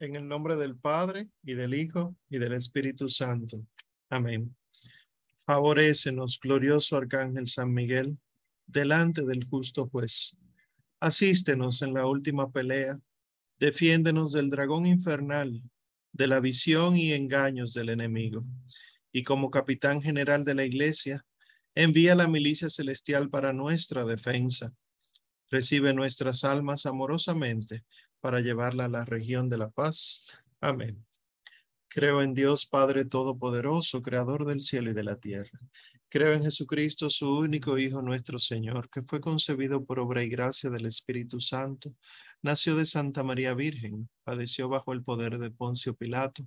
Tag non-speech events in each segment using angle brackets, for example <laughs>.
En el nombre del Padre y del Hijo y del Espíritu Santo. Amén. Favorécenos, glorioso Arcángel San Miguel, delante del justo juez. Asístenos en la última pelea. Defiéndenos del dragón infernal, de la visión y engaños del enemigo. Y como capitán general de la iglesia, envía la milicia celestial para nuestra defensa. Recibe nuestras almas amorosamente para llevarla a la región de la paz. Amén. Creo en Dios Padre Todopoderoso, Creador del cielo y de la tierra. Creo en Jesucristo, su único Hijo, nuestro Señor, que fue concebido por obra y gracia del Espíritu Santo, nació de Santa María Virgen, padeció bajo el poder de Poncio Pilato,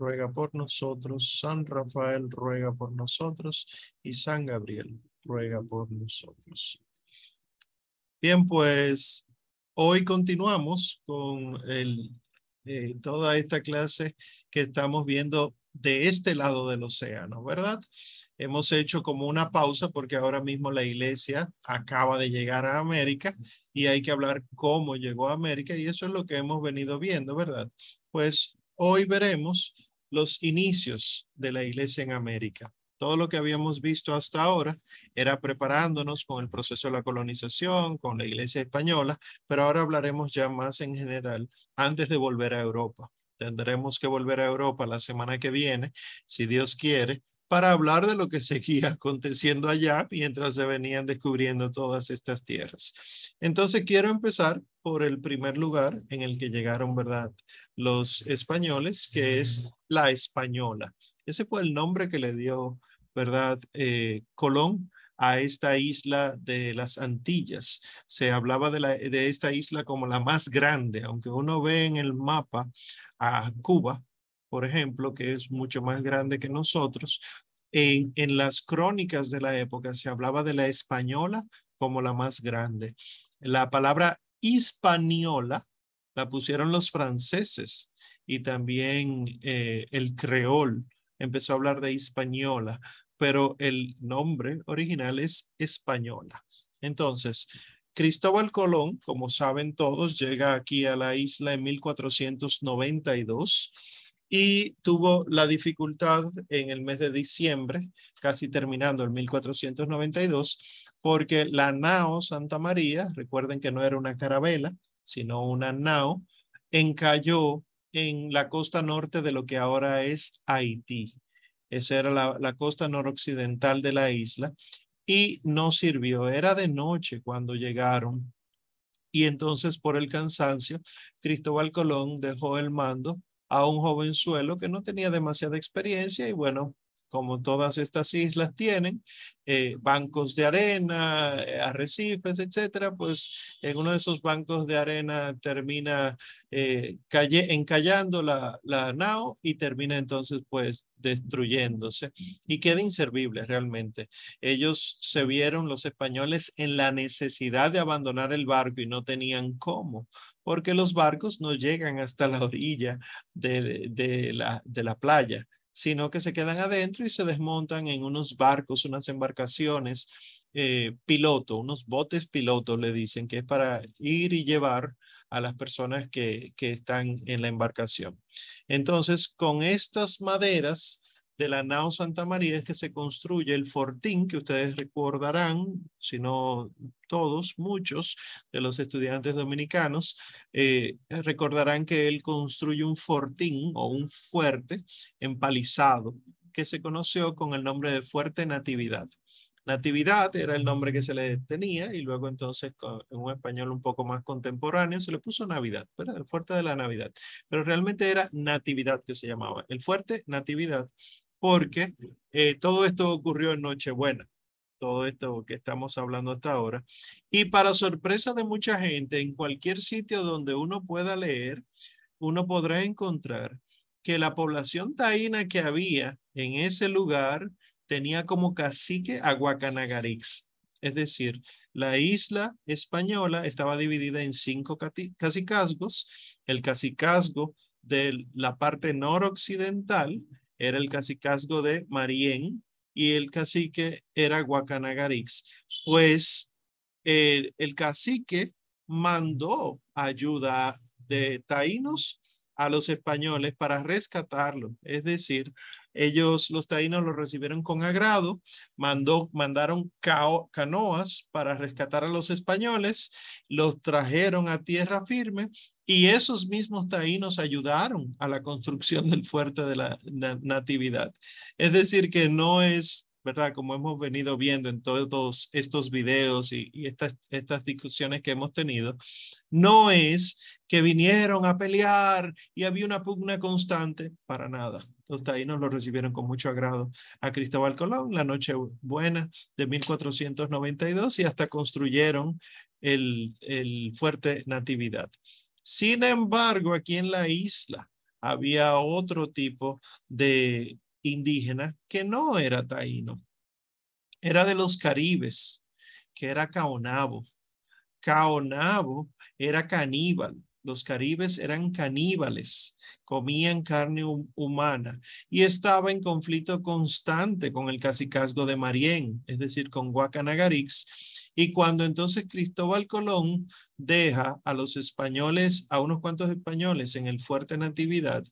ruega por nosotros, San Rafael ruega por nosotros y San Gabriel ruega por nosotros. Bien, pues hoy continuamos con el, eh, toda esta clase que estamos viendo de este lado del océano, ¿verdad? Hemos hecho como una pausa porque ahora mismo la iglesia acaba de llegar a América y hay que hablar cómo llegó a América y eso es lo que hemos venido viendo, ¿verdad? Pues hoy veremos los inicios de la iglesia en América. Todo lo que habíamos visto hasta ahora era preparándonos con el proceso de la colonización, con la iglesia española, pero ahora hablaremos ya más en general antes de volver a Europa. Tendremos que volver a Europa la semana que viene, si Dios quiere, para hablar de lo que <laughs> seguía aconteciendo allá mientras se venían descubriendo todas estas tierras. Entonces quiero empezar por el primer lugar en el que llegaron, ¿verdad? Los españoles, que es la española. Ese fue el nombre que le dio, ¿verdad? Eh, Colón a esta isla de las Antillas. Se hablaba de, la, de esta isla como la más grande, aunque uno ve en el mapa a Cuba, por ejemplo, que es mucho más grande que nosotros, en, en las crónicas de la época se hablaba de la española como la más grande. La palabra hispaniola la pusieron los franceses y también eh, el creol empezó a hablar de española, pero el nombre original es española. Entonces, Cristóbal Colón, como saben todos, llega aquí a la isla en 1492 y tuvo la dificultad en el mes de diciembre, casi terminando el 1492, porque la nao Santa María, recuerden que no era una carabela, sino una nao, encalló en la costa norte de lo que ahora es Haití. Esa era la, la costa noroccidental de la isla y no sirvió. Era de noche cuando llegaron. Y entonces por el cansancio, Cristóbal Colón dejó el mando a un jovenzuelo que no tenía demasiada experiencia y bueno, como todas estas islas tienen, eh, bancos de arena, eh, arrecifes, etcétera, pues en uno de esos bancos de arena termina eh, encallando la, la nao y termina entonces pues destruyéndose y queda inservible realmente. Ellos se vieron, los españoles, en la necesidad de abandonar el barco y no tenían cómo, porque los barcos no llegan hasta la orilla de, de, la, de la playa sino que se quedan adentro y se desmontan en unos barcos, unas embarcaciones eh, piloto, unos botes piloto, le dicen, que es para ir y llevar a las personas que, que están en la embarcación. Entonces, con estas maderas de la nao Santa María es que se construye el fortín que ustedes recordarán, si no todos, muchos de los estudiantes dominicanos, eh, recordarán que él construye un fortín o un fuerte empalizado que se conoció con el nombre de Fuerte Natividad. Natividad era el nombre que se le tenía y luego entonces en un español un poco más contemporáneo se le puso Navidad, el fuerte de la Navidad. Pero realmente era Natividad que se llamaba. El fuerte Natividad porque eh, todo esto ocurrió en Nochebuena, todo esto que estamos hablando hasta ahora. Y para sorpresa de mucha gente, en cualquier sitio donde uno pueda leer, uno podrá encontrar que la población taína que había en ese lugar tenía como cacique a Guacanagarix. Es decir, la isla española estaba dividida en cinco cacicazgos. El cacicazgo de la parte noroccidental era el cacicazgo de Marién y el cacique era Guacanagarix. Pues el, el cacique mandó ayuda de taínos a los españoles para rescatarlo. Es decir, ellos, los taínos, lo recibieron con agrado, mandó, mandaron canoas para rescatar a los españoles, los trajeron a tierra firme y esos mismos taínos ayudaron a la construcción del fuerte de la natividad. Es decir, que no es ¿verdad? Como hemos venido viendo en todos estos videos y, estas, estas discusiones que hemos tenido, no es que vinieron a pelear y había una pugna constante, para nada. Los taínos lo recibieron con mucho agrado a Cristóbal Colón, la noche buena de 1492 y hasta construyeron el, el fuerte Natividad. Sin embargo, aquí en la isla había otro tipo de indígena que no era taíno, era de los caribes, que era Caonabo. Caonabo era caníbal. Los caribes eran caníbales, comían carne humana y estaba en conflicto constante con el cacicazgo de Marién, es decir, con Guacanagarix. Y cuando entonces Cristóbal Colón deja a los españoles, a unos cuantos españoles en el fuerte Natividad,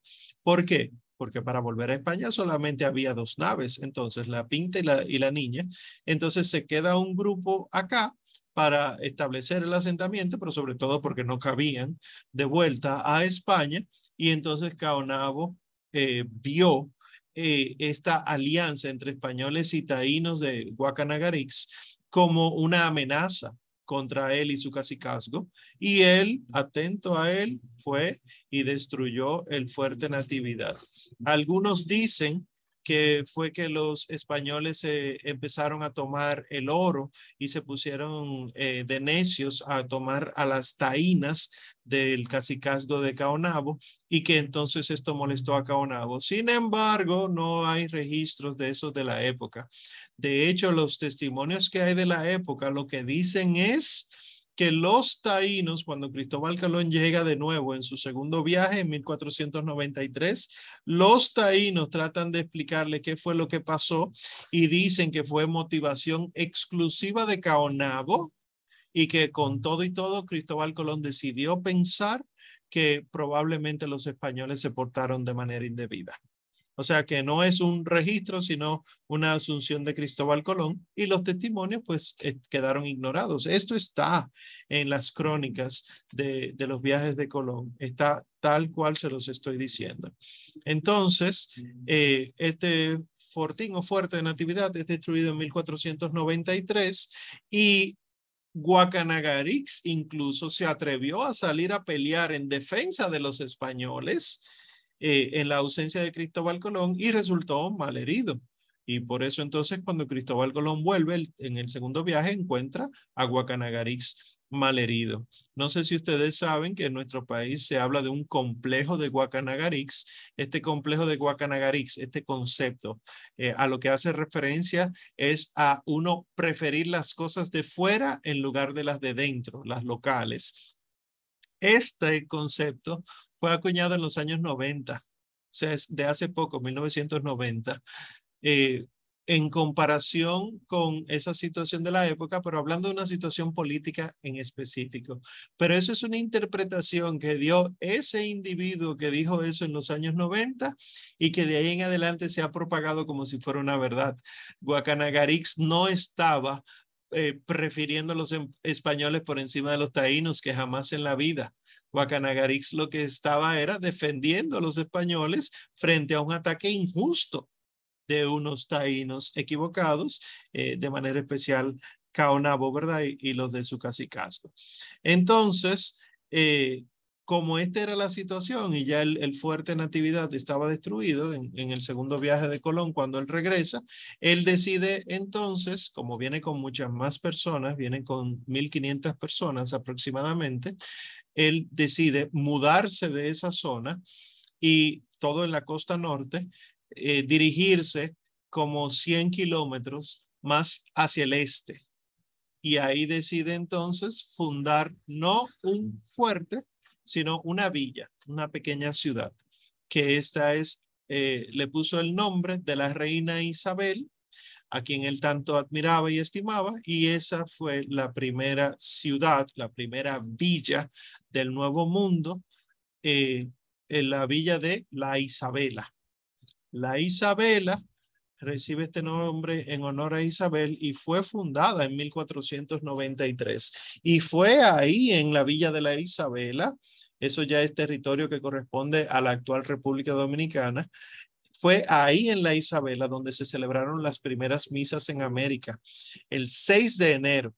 ¿por qué? porque para volver a España solamente había dos naves, entonces la Pinta y la, y la Niña. Entonces se queda un grupo acá para establecer el asentamiento, pero sobre todo porque no cabían de vuelta a España. Y entonces Caonabo eh, vio eh, esta alianza entre españoles y taínos de Guacanagarix como una amenaza contra él y su cacicazgo, y él, atento a él, fue y destruyó el fuerte Natividad. Algunos dicen que fue que los españoles empezaron a tomar el oro y se pusieron eh, de necios a tomar a las taínas del cacicazgo de Caonabo y que entonces esto molestó a Caonabo. Sin embargo, no hay registros de eso de la época. De hecho, los testimonios que hay de la época lo que dicen es que los taínos, cuando Cristóbal Colón llega de nuevo en su segundo viaje en 1493, los taínos tratan de explicarle qué fue lo que pasó y dicen que fue motivación exclusiva de Caonabo y que con todo y todo Cristóbal Colón decidió pensar que probablemente los españoles se portaron de manera indebida. O sea que no es un registro, sino una asunción de Cristóbal Colón y los testimonios pues eh, quedaron ignorados. Esto está en las crónicas de, de los viajes de Colón, está tal cual se los estoy diciendo. Entonces, eh, este fortín o fuerte de Natividad es destruido en 1493 y Guacanagarix incluso se atrevió a salir a pelear en defensa de los españoles eh, en la ausencia de Cristóbal Colón y resultó mal herido. Y por eso entonces cuando Cristóbal Colón vuelve en el segundo viaje encuentra a Guacanagarix herido. No sé si ustedes saben que en nuestro país se habla de un complejo de Guacanagarix. Este complejo de Guacanagarix, este concepto, eh, a lo que hace referencia es a uno preferir las cosas de fuera en lugar de las de dentro, las locales. Este concepto fue acuñado en los años 90, o sea, es de hace poco, 1990, eh, en comparación con esa situación de la época, pero hablando de una situación política en específico. Pero eso es una interpretación que dio ese individuo que dijo eso en los años 90 y que de ahí en adelante se ha propagado como si fuera una verdad. Guacanagarix no estaba eh, prefiriendo a los em, españoles por encima de los taínos, que jamás en la vida. Guacanagarix lo que estaba era defendiendo a los españoles frente a un ataque injusto de unos taínos equivocados, eh, de manera especial Caonabo, ¿verdad? Y, los de su casicasco. Entonces, eh, como esta era la situación y ya el, fuerte Natividad estaba destruido en, en, el segundo viaje de Colón cuando él regresa, él decide entonces, como viene con muchas más personas, viene con 1.500 personas aproximadamente, él decide mudarse de esa zona y todo en la costa norte, eh, dirigirse como 100 kilómetros más hacia el este. Y ahí decide entonces fundar no un fuerte, sino una villa, una pequeña ciudad, que esta es, eh, le puso el nombre de la reina Isabel, a quien él tanto admiraba y estimaba, y esa fue la primera ciudad, la primera villa del Nuevo Mundo, eh, en la villa de La Isabela. La Isabela recibe este nombre en honor a Isabel y fue fundada en 1493. Y fue ahí en la villa de la Isabela, eso ya es territorio que corresponde a la actual República Dominicana, fue ahí en la Isabela donde se celebraron las primeras misas en América, el 6 de enero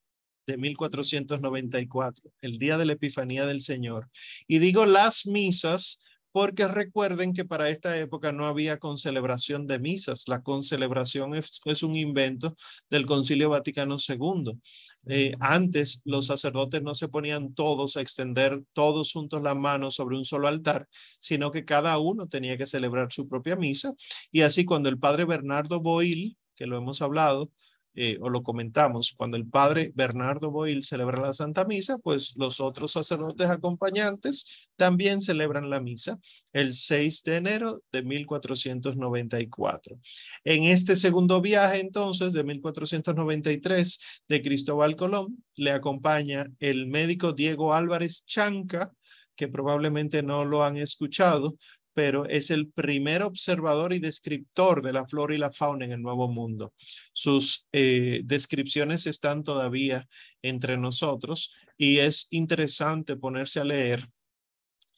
de 1494, el día de la Epifanía del Señor. Y digo las misas porque recuerden que para esta época no había concelebración de misas. La concelebración es, es un invento del Concilio Vaticano II. Eh, antes los sacerdotes no se ponían todos a extender todos juntos las manos sobre un solo altar, sino que cada uno tenía que celebrar su propia misa. Y así cuando el padre Bernardo Boil, que lo hemos hablado, eh, o lo comentamos, cuando el padre Bernardo Boil celebra la Santa Misa, pues los otros sacerdotes acompañantes también celebran la misa el 6 de enero de 1494. En este segundo viaje, entonces, de 1493 de Cristóbal Colón, le acompaña el médico Diego Álvarez Chanca, que probablemente no lo han escuchado, pero es el primer observador y descriptor de la flora y la fauna en el Nuevo Mundo. Sus eh, descripciones están todavía entre nosotros y es interesante ponerse a leer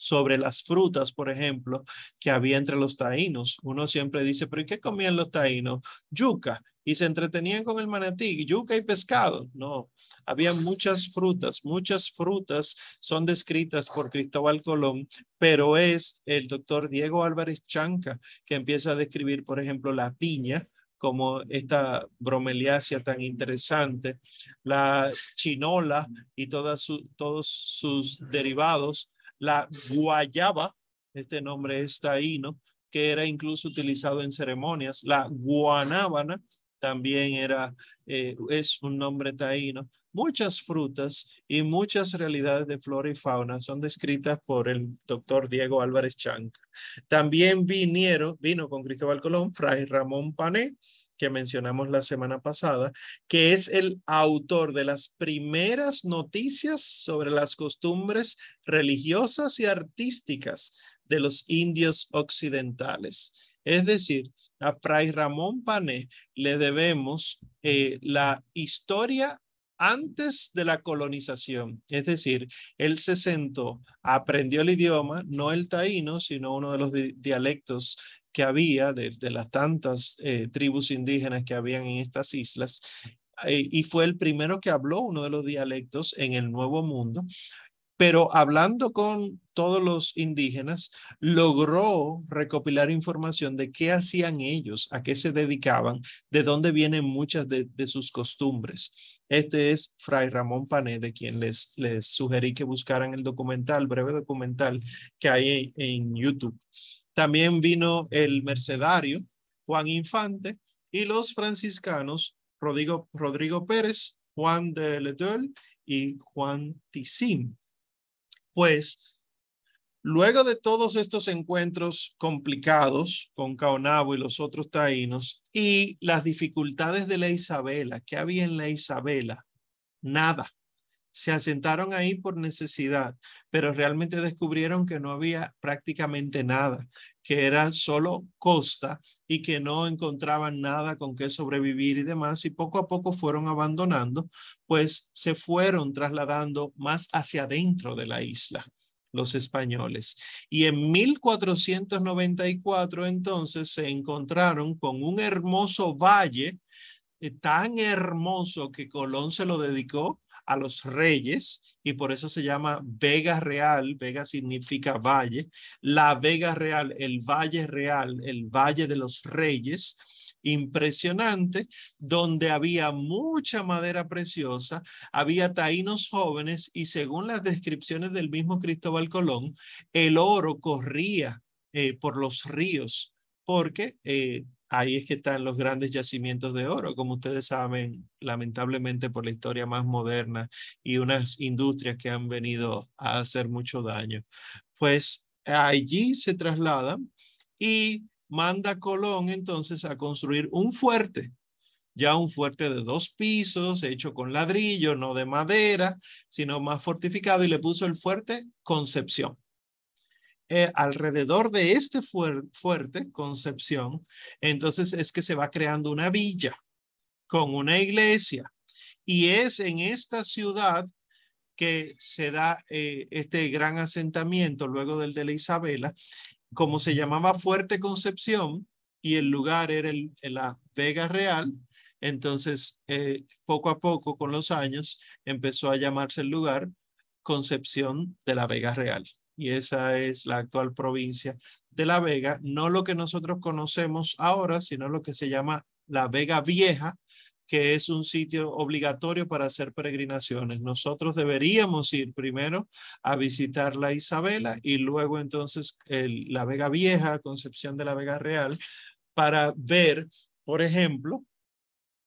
sobre las frutas, por ejemplo, que había entre los taínos. Uno siempre dice, pero ¿y qué comían los taínos? Yuca. Y se entretenían con el manatí, yuca y pescado. No, había muchas frutas, muchas frutas son descritas por Cristóbal Colón, pero es el doctor Diego Álvarez Chanca que empieza a describir, por ejemplo, la piña, como esta bromeliácea tan interesante, la chinola y todas todos sus derivados, la guayaba, este nombre es taíno, que era incluso utilizado en ceremonias, la guanábana también era, eh, es un nombre taíno. Muchas frutas y muchas realidades de flora y fauna son descritas por el doctor Diego Álvarez Chanca. También vinieron, vino con Cristóbal Colón, Fray Ramón Pané, que mencionamos la semana pasada, que es el autor de las primeras noticias sobre las costumbres religiosas y artísticas de los indios occidentales. Es decir, a Fray Ramón Pané le debemos eh, la historia antes de la colonización. Es decir, él se sentó, aprendió el idioma, no el taíno, sino uno de los dialectos que había de, las tantas eh, tribus indígenas que habían en estas islas. Eh, y fue el primero que habló uno de los dialectos en el Nuevo Mundo. Pero hablando con todos los indígenas, logró recopilar información de qué hacían ellos, a qué se dedicaban, de dónde vienen muchas de, sus costumbres. Este es Fray Ramón Pané, de quien les, sugerí que buscaran el documental, breve documental que hay en YouTube. También vino el mercedario Juan Infante y los franciscanos Rodrigo, Rodrigo Pérez, Juan de Ledel y Juan Tissim. Pues luego de todos estos encuentros complicados con Caonabo y los otros taínos y las dificultades de la Isabela, ¿qué había en la Isabela? Nada se asentaron ahí por necesidad, pero realmente descubrieron que no había prácticamente nada, que era solo costa y que no encontraban nada con qué sobrevivir y demás, y poco a poco fueron abandonando, pues se fueron trasladando más hacia adentro de la isla los españoles. Y en 1494 entonces se encontraron con un hermoso valle, eh, tan hermoso que Colón se lo dedicó a los reyes y por eso se llama Vega Real. Vega significa valle. La Vega Real, el Valle Real, el Valle de los Reyes impresionante, donde había mucha madera preciosa, había taínos jóvenes y según las descripciones del mismo Cristóbal Colón, el oro corría eh, por los ríos, porque eh, ahí es que están los grandes yacimientos de oro, como ustedes saben, lamentablemente por la historia más moderna y unas industrias que han venido a hacer mucho daño. Pues allí se trasladan y manda Colón entonces a construir un fuerte, ya un fuerte de dos pisos, hecho con ladrillo, no de madera, sino más fortificado, y le puso el fuerte Concepción. Eh, alrededor de este fuerte, Concepción, entonces es que se va creando una villa con una iglesia. Y es en esta ciudad que se da eh, este gran asentamiento luego del de la Isabela, como se llamaba Fuerte Concepción y el lugar era el, la Vega Real, entonces eh, poco a poco con los años empezó a llamarse el lugar Concepción de la Vega Real y esa es la actual provincia de La Vega, no lo que nosotros conocemos ahora, sino lo que se llama La Vega Vieja, que es un sitio obligatorio para hacer peregrinaciones. Nosotros deberíamos ir primero a visitar la Isabela y luego entonces la Vega Vieja, Concepción de la Vega Real, para ver, por ejemplo,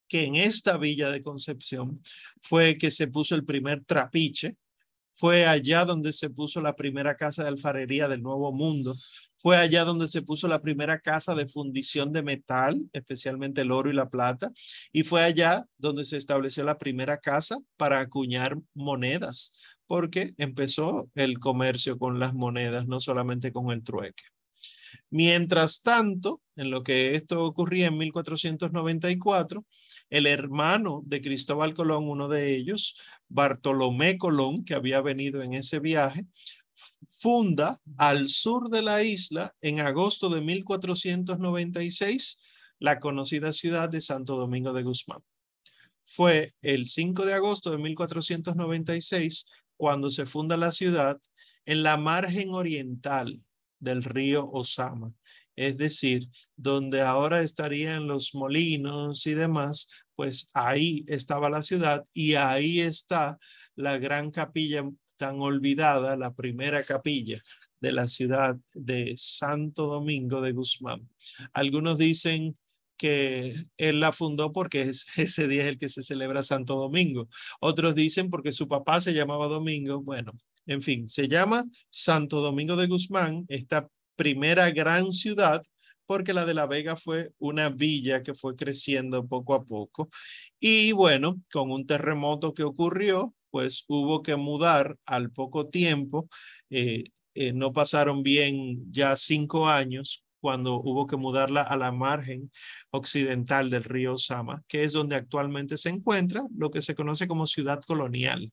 que en esta villa de Concepción fue que se puso el primer trapiche, fue allá donde se puso la primera casa de alfarería del Nuevo Mundo. Fue allá donde se puso la primera casa de fundición de metal, especialmente el oro y la plata. Y fue allá donde se estableció la primera casa para acuñar monedas, porque empezó el comercio con las monedas, no solamente con el trueque. Mientras tanto, en lo que esto ocurría en 1494, el hermano de Cristóbal Colón, uno de ellos, Bartolomé Colón, que había venido en ese viaje, funda al sur de la isla en agosto de 1496 la conocida ciudad de Santo Domingo de Guzmán. Fue el 5 de agosto de 1496 cuando se funda la ciudad en la margen oriental del río Osama, es decir, donde ahora estarían los molinos y demás, pues ahí estaba la ciudad y ahí está la gran capilla tan olvidada, la primera capilla de la ciudad de Santo Domingo de Guzmán. Algunos dicen que él la fundó porque es, <laughs> ese día es el que se celebra Santo Domingo. Otros dicen porque su papá se llamaba Domingo. Bueno, en fin, se llama Santo Domingo de Guzmán, esta primera gran ciudad, porque la de La Vega fue una villa que fue creciendo poco a poco. Y bueno, con un terremoto que ocurrió, pues hubo que mudar al poco tiempo. Eh, eh, no pasaron bien ya cinco años cuando hubo que mudarla a la margen occidental del río Sama, que es donde actualmente se encuentra lo que se conoce como ciudad colonial.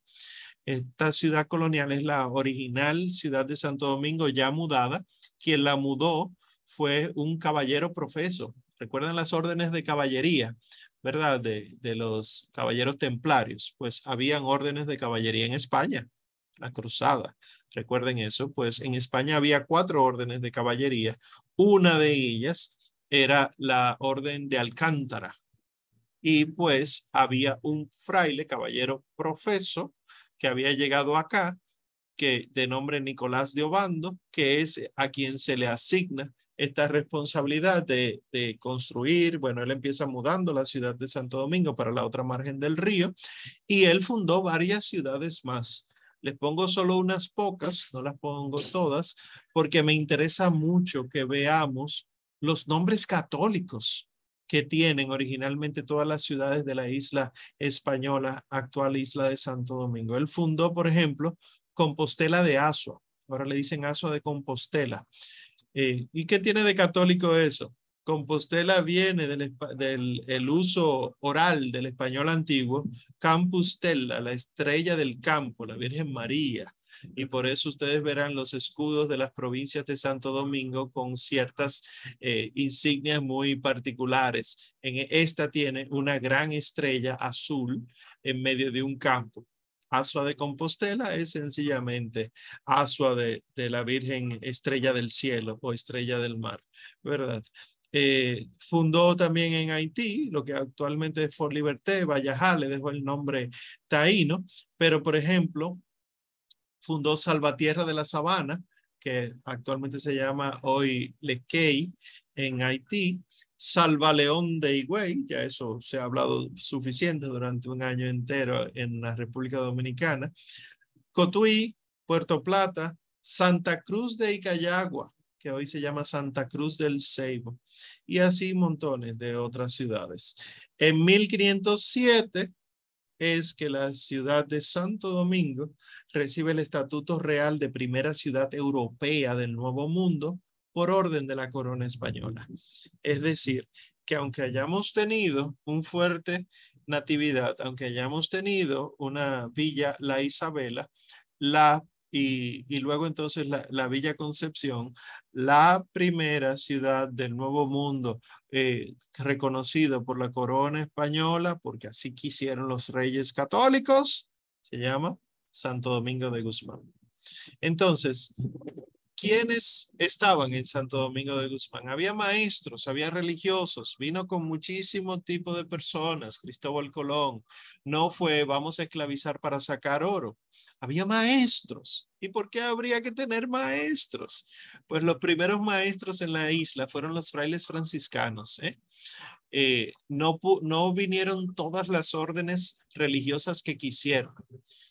Esta ciudad colonial es la original ciudad de Santo Domingo ya mudada. Quien la mudó fue un caballero profeso. Recuerdan las órdenes de caballería, ¿verdad? De, de los caballeros templarios. Pues habían órdenes de caballería en España, la cruzada. Recuerden eso, pues en España había cuatro órdenes de caballería. Una de ellas era la orden de Alcántara. Y pues había un fraile, caballero profeso, que había llegado acá, que de nombre Nicolás de Obando, que es a quien se le asigna esta responsabilidad de, de, construir, bueno, él empieza mudando la ciudad de Santo Domingo para la otra margen del río y él fundó varias ciudades más. Les pongo solo unas pocas, no las pongo todas, porque me interesa mucho que veamos los nombres católicos que tienen originalmente todas las ciudades de la isla española, actual isla de Santo Domingo. Él fundó, por ejemplo, Compostela de Asua. Ahora le dicen Asua de Compostela. Eh, ¿Y qué tiene de católico eso? Compostela viene del, del el uso oral del español antiguo, Campustella, la estrella del campo, la Virgen María. Y por eso ustedes verán los escudos de las provincias de Santo Domingo con ciertas eh, insignias muy particulares. En esta tiene una gran estrella azul en medio de un campo. Asua de Compostela es sencillamente Asua de, de la Virgen Estrella del Cielo o Estrella del Mar, ¿verdad? Eh, fundó también en Haití, lo que actualmente es Fort Liberté, Vallajá, le dejó el nombre taíno, pero por ejemplo, fundó Salvatierra de la Sabana, que actualmente se llama hoy Lequey, en Haití, Salvaleón de Higüey, ya eso se ha hablado suficiente durante un año entero en la República Dominicana, Cotuí, Puerto Plata, Santa Cruz de Icayagua, que hoy se llama Santa Cruz del Ceibo, y así montones de otras ciudades. En 1507 es que la ciudad de Santo Domingo recibe el estatuto real de primera ciudad europea del Nuevo Mundo por orden de la corona española. Es decir, que aunque hayamos tenido un fuerte natividad, aunque hayamos tenido una villa, la Isabela, la y, y, luego entonces la, la, Villa Concepción, la primera ciudad del Nuevo Mundo eh, reconocido por la corona española, porque así quisieron los reyes católicos, se llama Santo Domingo de Guzmán. Entonces, ¿Quiénes estaban en Santo Domingo de Guzmán? Había maestros, había religiosos, vino con muchísimo tipo de personas, Cristóbal Colón. No fue, vamos a esclavizar para sacar oro. Había maestros. ¿Y por qué habría que tener maestros? Pues los primeros maestros en la isla fueron los frailes franciscanos. ¿eh? Eh, no, no vinieron todas las órdenes religiosas que quisieron,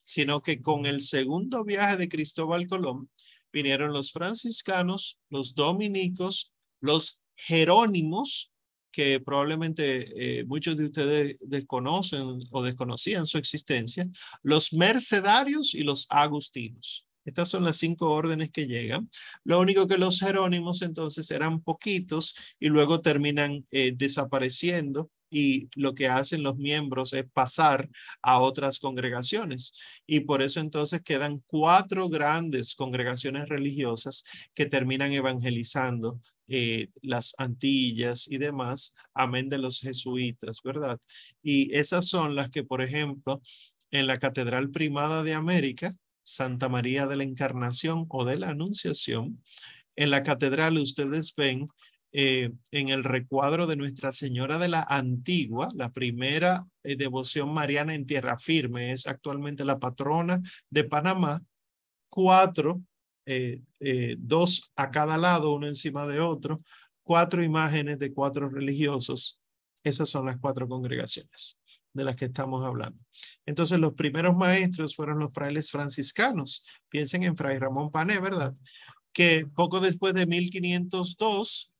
sino que con el segundo viaje de Cristóbal Colón, vinieron los franciscanos, los dominicos, los jerónimos, que probablemente eh, muchos de ustedes desconocen o desconocían su existencia, los mercedarios y los agustinos. Estas son las cinco órdenes que llegan. Lo único que los jerónimos entonces eran poquitos y luego terminan eh, desapareciendo y lo que hacen los miembros es pasar a otras congregaciones. Y por eso entonces quedan cuatro grandes congregaciones religiosas que terminan evangelizando eh, las Antillas y demás, amén de los jesuitas, ¿verdad? Y esas son las que, por ejemplo, en la Catedral Primada de América, Santa María de la Encarnación o de la Anunciación, en la catedral ustedes ven eh, en el recuadro de Nuestra Señora de la Antigua, la primera eh, devoción mariana en tierra firme, es actualmente la patrona de Panamá, cuatro, eh, dos a cada lado, uno encima de otro, cuatro imágenes de cuatro religiosos. Esas son las cuatro congregaciones de las que estamos hablando. Entonces, los primeros maestros fueron los frailes franciscanos. Piensen en Fray Ramón Pané, ¿verdad? Que poco después de 1502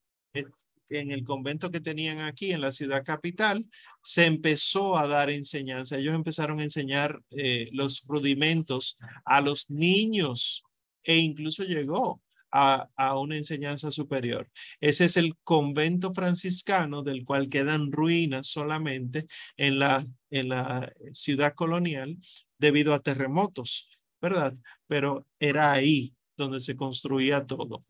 en el convento que tenían aquí en la ciudad capital, se empezó a dar enseñanza. Ellos empezaron a enseñar eh, los rudimentos a los niños e incluso llegó a, a, una enseñanza superior. Ese es el convento franciscano del cual quedan ruinas solamente en la, en la ciudad colonial debido a terremotos, ¿verdad? Pero era ahí donde se construía todo.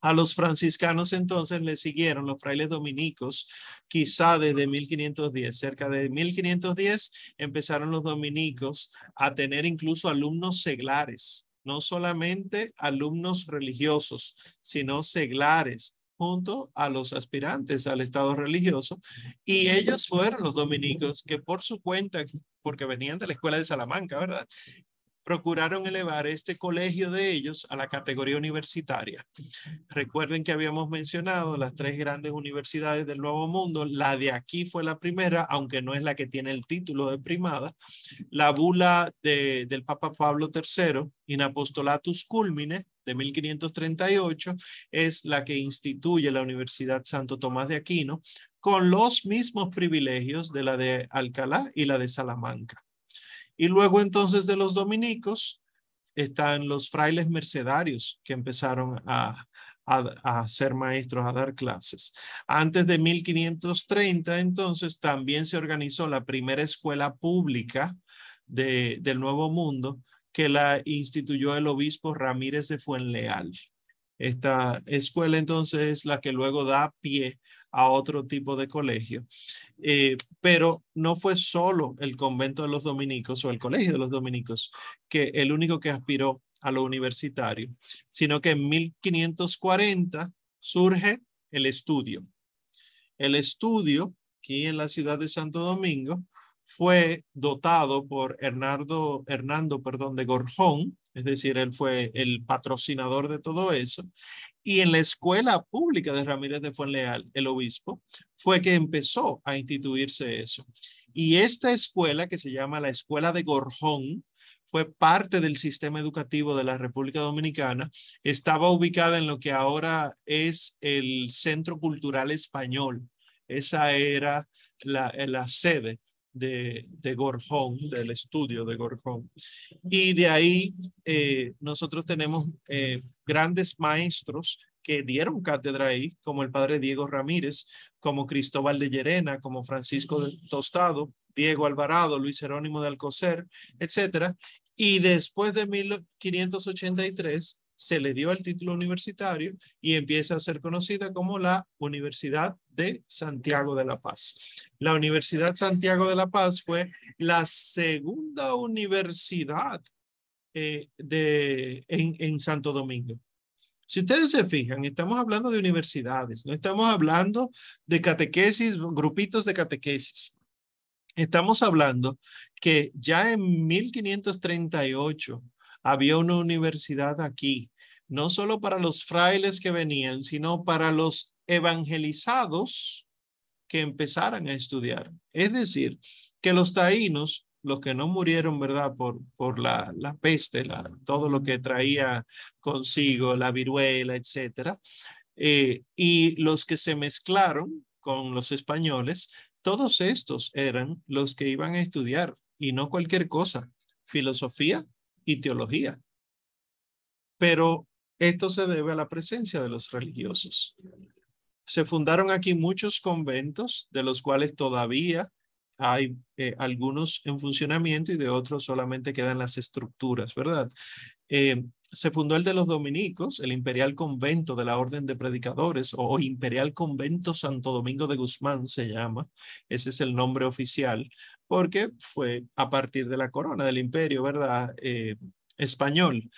A los franciscanos entonces le siguieron los frailes dominicos, quizá desde 1510, cerca de 1510 empezaron los dominicos a tener incluso alumnos seglares, no solamente alumnos religiosos, sino seglares junto a los aspirantes al estado religioso y ellos fueron los dominicos que por su cuenta porque venían de la escuela de Salamanca, ¿verdad? Procuraron elevar este colegio de ellos a la categoría universitaria. Recuerden que habíamos mencionado las tres grandes universidades del Nuevo Mundo. La de aquí fue la primera, aunque no es la que tiene el título de primada. La bula de, del Papa Pablo III, In Apostolatus Culmine, de 1538, es la que instituye la Universidad Santo Tomás de Aquino con los mismos privilegios de la de Alcalá y la de Salamanca. Y luego entonces de los dominicos están los frailes mercedarios que empezaron a, a, ser maestros, a dar clases. Antes de 1530, entonces, también se organizó la primera escuela pública de, del Nuevo Mundo que la instituyó el obispo Ramírez de Fuenleal. Esta escuela entonces es la que luego da pie a otro tipo de colegio. Eh, pero no fue solo el convento de los dominicos o el colegio de los dominicos que el único que aspiró a lo universitario, sino que en 1540 surge el estudio. El estudio, aquí en la ciudad de Santo Domingo, fue dotado por Hernando, Hernando perdón, de Gorjón, es decir, él fue el patrocinador de todo eso. Y en la escuela pública de Ramírez de Fuenleal, el obispo, fue que empezó a instituirse eso. Y esta escuela, que se llama la Escuela de Gorjón, fue parte del sistema educativo de la República Dominicana. Estaba ubicada en lo que ahora es el Centro Cultural Español. Esa era la, la sede de, Gorjón, del estudio de Gorjón. Y de ahí eh, nosotros tenemos eh, grandes maestros que dieron cátedra ahí, como el padre Diego Ramírez, como Cristóbal de Llerena, como Francisco de Tostado, Diego Alvarado, Luis Jerónimo de Alcocer, etcétera. Y después de 1583 se le dio el título universitario y empieza a ser conocida como la Universidad de Santiago de la Paz. La Universidad Santiago de la Paz fue la segunda universidad eh, de, en, en Santo Domingo. Si ustedes se fijan, estamos hablando de universidades, no estamos hablando de catequesis, grupitos de catequesis. Estamos hablando que ya en 1538 había una universidad aquí, no solo para los frailes que venían, sino para los evangelizados que empezaran a estudiar. Es decir, que los taínos, los que no murieron, ¿verdad? Por, por la, la peste, la, todo lo que traía consigo, la viruela, etcétera, eh, y los que se mezclaron con los españoles, todos estos eran los que iban a estudiar y no cualquier cosa, filosofía, y teología. Pero esto se debe a la presencia de los religiosos. Se fundaron aquí muchos conventos, de los cuales todavía hay eh, algunos en funcionamiento y de otros solamente quedan las estructuras, ¿verdad? Eh, se fundó el de los dominicos, el Imperial Convento de la Orden de Predicadores o Imperial Convento Santo Domingo de Guzmán se llama. Ese es el nombre oficial porque fue a partir de la corona del imperio, ¿verdad? Eh, español.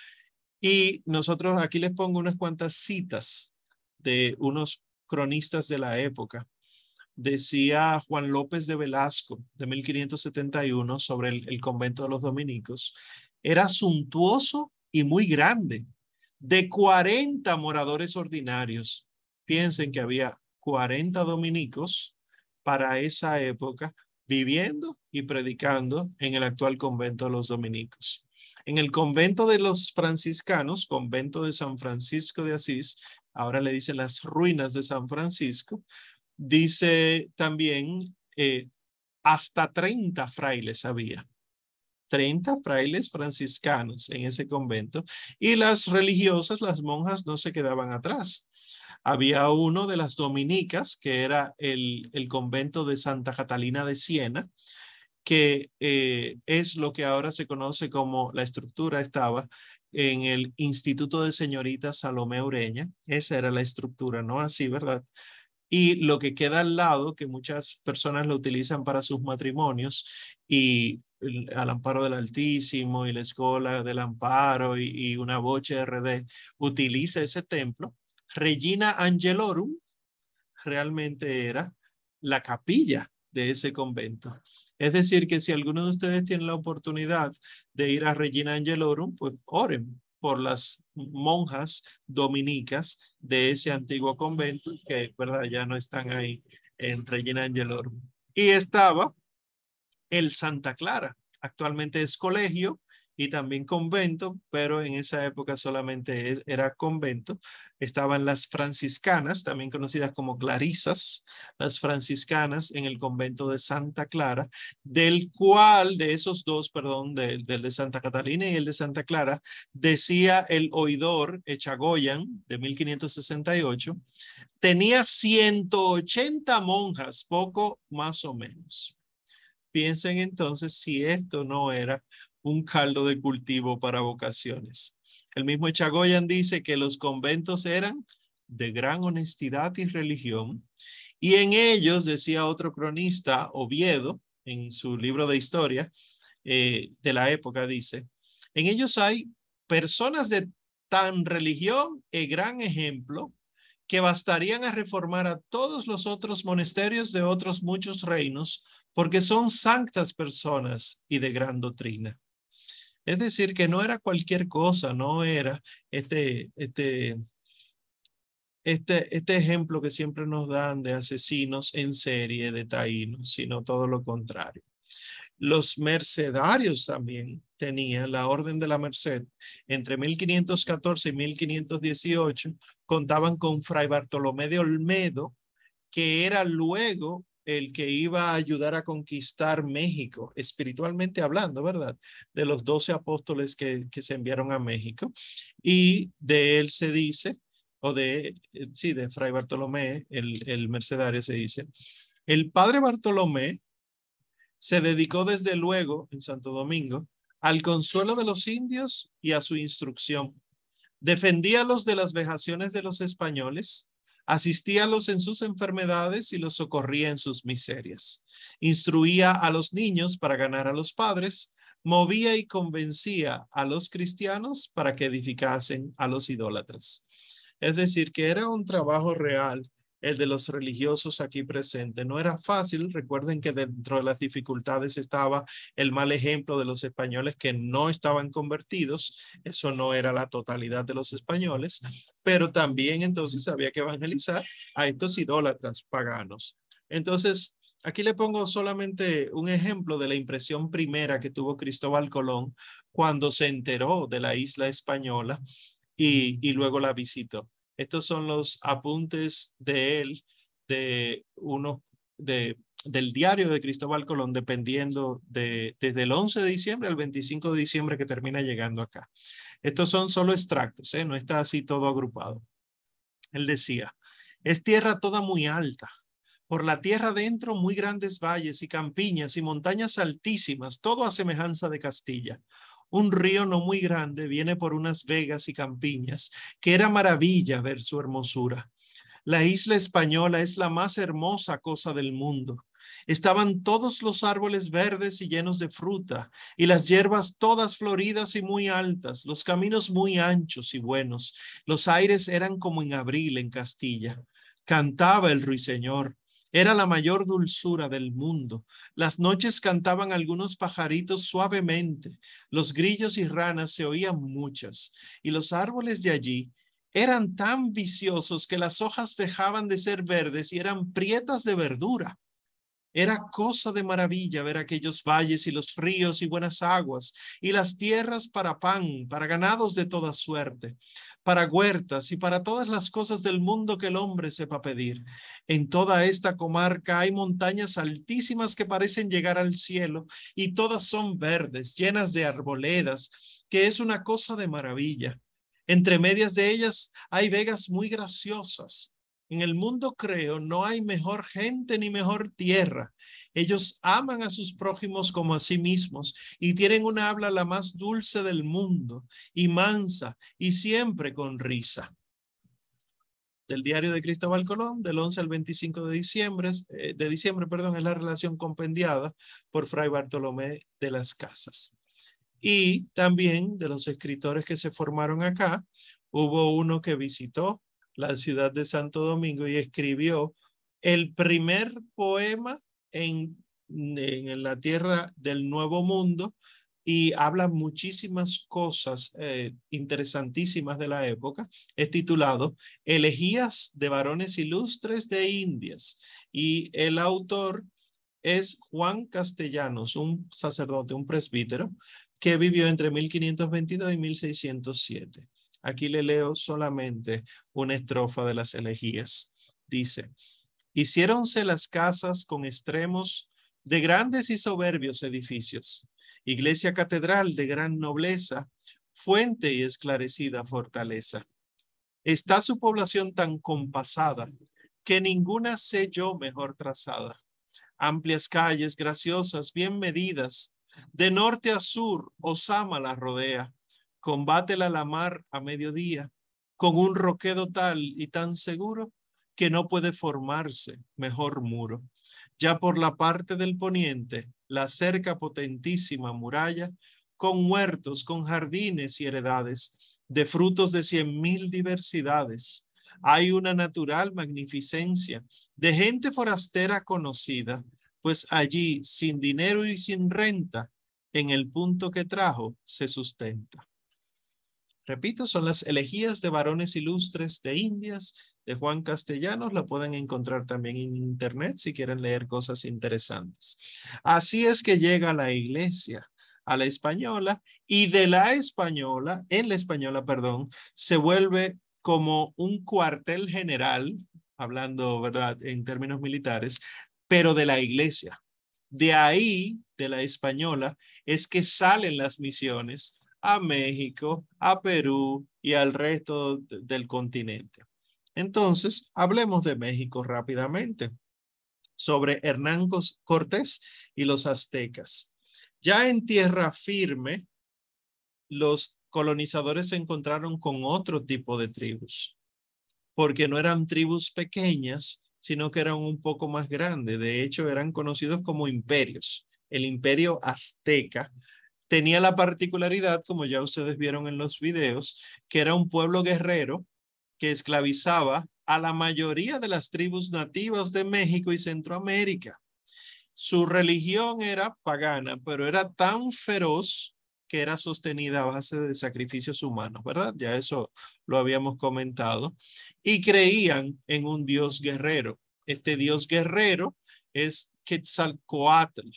Y nosotros aquí les pongo unas cuantas citas de unos cronistas de la época. Decía Juan López de Velasco de 1571 sobre el, el convento de los dominicos. Era suntuoso y muy grande, de 40 moradores ordinarios. Piensen que había 40 dominicos para esa época viviendo y predicando en el actual convento de los dominicos. En el convento de los franciscanos, convento de San Francisco de Asís, ahora le dicen las ruinas de San Francisco, dice también eh, hasta 30 frailes había. 30 frailes franciscanos en ese convento y las religiosas, las monjas, no se quedaban atrás. Había uno de las dominicas, que era el, el convento de Santa Catalina de Siena, que eh, es lo que ahora se conoce como la estructura estaba en el Instituto de Señorita Salomé Ureña. Esa era la estructura, ¿no? Así, ¿verdad? Y lo que queda al lado, que muchas personas lo utilizan para sus matrimonios y al amparo del Altísimo y la Escuela del Amparo y, una boche RD utiliza ese templo Regina Angelorum realmente era la capilla de ese convento. Es decir, que si alguno de ustedes tiene la oportunidad de ir a Regina Angelorum, pues oren por las monjas dominicas de ese antiguo convento que verdad ya no están ahí en Regina Angelorum. Y estaba el Santa Clara, actualmente es colegio y también convento, pero en esa época solamente e, era convento. Estaban las franciscanas, también conocidas como clarisas, las franciscanas en el convento de Santa Clara, del cual, de esos dos, perdón, del, de Santa Catalina y el de Santa Clara, decía el oidor Echagoyan de 1568, tenía 180 monjas, poco más o menos. Piensen entonces si esto no era un caldo de cultivo para vocaciones. El mismo Chagoyan dice que los conventos eran de gran honestidad y religión, y en ellos, decía otro cronista, Oviedo, en su libro de historia eh, de la época, dice, en ellos hay personas de tan religión y gran ejemplo que bastarían a reformar a todos los otros monasterios de otros muchos reinos, porque son santas personas y de gran doctrina. Es decir, que no era cualquier cosa, no era este, este, este, este ejemplo que siempre nos dan de asesinos en serie, de taínos, sino todo lo contrario. Los mercedarios también tenían la Orden de la Merced. Entre 1514 y 1518 contaban con Fray Bartolomé de Olmedo, que era luego el que iba a ayudar a conquistar México, espiritualmente hablando, ¿verdad? De los doce apóstoles que, que se enviaron a México. Y de él se dice, o de, eh, sí, de Fray Bartolomé, el, el mercedario se dice, el padre Bartolomé se dedicó desde luego en Santo Domingo al consuelo de los indios y a su instrucción. Defendíalos de las vejaciones de los españoles, asistíalos en sus enfermedades y los socorría en sus miserias. Instruía a los niños para ganar a los padres, movía y convencía a los cristianos para que edificasen a los idólatras. Es decir, que era un trabajo real el de los religiosos aquí presentes. No era fácil, recuerden que dentro de las dificultades estaba el mal ejemplo de los españoles que no estaban convertidos, eso no era la totalidad de los españoles, pero también entonces había que evangelizar a estos idólatras paganos. Entonces, aquí le pongo solamente un ejemplo de la impresión primera que tuvo Cristóbal Colón cuando se enteró de la isla española y, y luego la visitó. Estos son los apuntes de él, de uno, de, del diario de Cristóbal Colón, dependiendo de, desde el 11 de diciembre al 25 de diciembre que termina llegando acá. Estos son solo extractos, ¿eh? no está así todo agrupado. Él decía, es tierra toda muy alta, por la tierra dentro muy grandes valles y campiñas y montañas altísimas, todo a semejanza de Castilla. Un río no muy grande viene por unas vegas y campiñas, que era maravilla ver su hermosura. La isla española es la más hermosa cosa del mundo. Estaban todos los árboles verdes y llenos de fruta, y las hierbas todas floridas y muy altas, los caminos muy anchos y buenos. Los aires eran como en abril en Castilla. Cantaba el ruiseñor, era la mayor dulzura del mundo. Las noches cantaban algunos pajaritos suavemente, los grillos y ranas se oían muchas, y los árboles de allí eran tan viciosos que las hojas dejaban de ser verdes y eran prietas de verdura. Era cosa de maravilla ver aquellos valles y los ríos y buenas aguas y las tierras para pan, para ganados de toda suerte, para huertas y para todas las cosas del mundo que el hombre sepa pedir. En toda esta comarca hay montañas altísimas que parecen llegar al cielo y todas son verdes, llenas de arboledas, que es una cosa de maravilla. Entre medias de ellas hay vegas muy graciosas en el mundo creo, no hay mejor gente ni mejor tierra. Ellos aman a sus prójimos como a sí mismos y tienen una habla la más dulce del mundo y mansa y siempre con risa. Del diario de Cristóbal Colón, del 11 al 25 de diciembre, eh, de diciembre, perdón, es la relación compendiada por Fray Bartolomé de las Casas. Y también de los escritores que se formaron acá, hubo uno que visitó la ciudad de Santo Domingo y escribió el primer poema en, en la tierra del Nuevo Mundo y habla muchísimas cosas eh, interesantísimas de la época. Es titulado Elegías de varones ilustres de Indias y el autor es Juan Castellanos, un sacerdote, un presbítero que vivió entre 1522 y 1607. Aquí le leo solamente una estrofa de las elegías. Dice, hiciéronse las casas con extremos de grandes y soberbios edificios, iglesia catedral de gran nobleza, fuente y esclarecida fortaleza. Está su población tan compasada que ninguna sé yo mejor trazada. Amplias calles graciosas, bien medidas, de norte a sur, Osama la rodea combátela la mar a mediodía con un roquedo tal y tan seguro que no puede formarse mejor muro. Ya por la parte del poniente, la cerca potentísima muralla, con huertos, con jardines y heredades, de frutos de cien mil diversidades. Hay una natural magnificencia de gente forastera conocida, pues allí, sin dinero y sin renta, en el punto que trajo se sustenta. Repito, son las elegías de varones ilustres de Indias de Juan Castellanos. La pueden encontrar también en internet si quieren leer cosas interesantes. Así es que llega la iglesia a la española y de la española, en la española, perdón, se vuelve como un cuartel general, hablando, ¿verdad?, en términos militares, pero de la iglesia. De ahí, de la española, es que salen las misiones a México, a Perú y al resto del continente. Entonces, hablemos de México rápidamente, sobre Hernán Cortés y los aztecas. Ya en tierra firme, los colonizadores se encontraron con otro tipo de tribus, porque no eran tribus pequeñas, sino que eran un poco más grandes. De hecho, eran conocidos como imperios. El imperio azteca tenía la particularidad, como ya ustedes vieron en los videos, que era un pueblo guerrero que esclavizaba a la mayoría de las tribus nativas de México y Centroamérica. Su religión era pagana, pero era tan feroz que era sostenida a base de sacrificios humanos, ¿verdad? Ya eso lo habíamos comentado. Y creían en un dios guerrero. Este dios guerrero es Quetzalcoatl,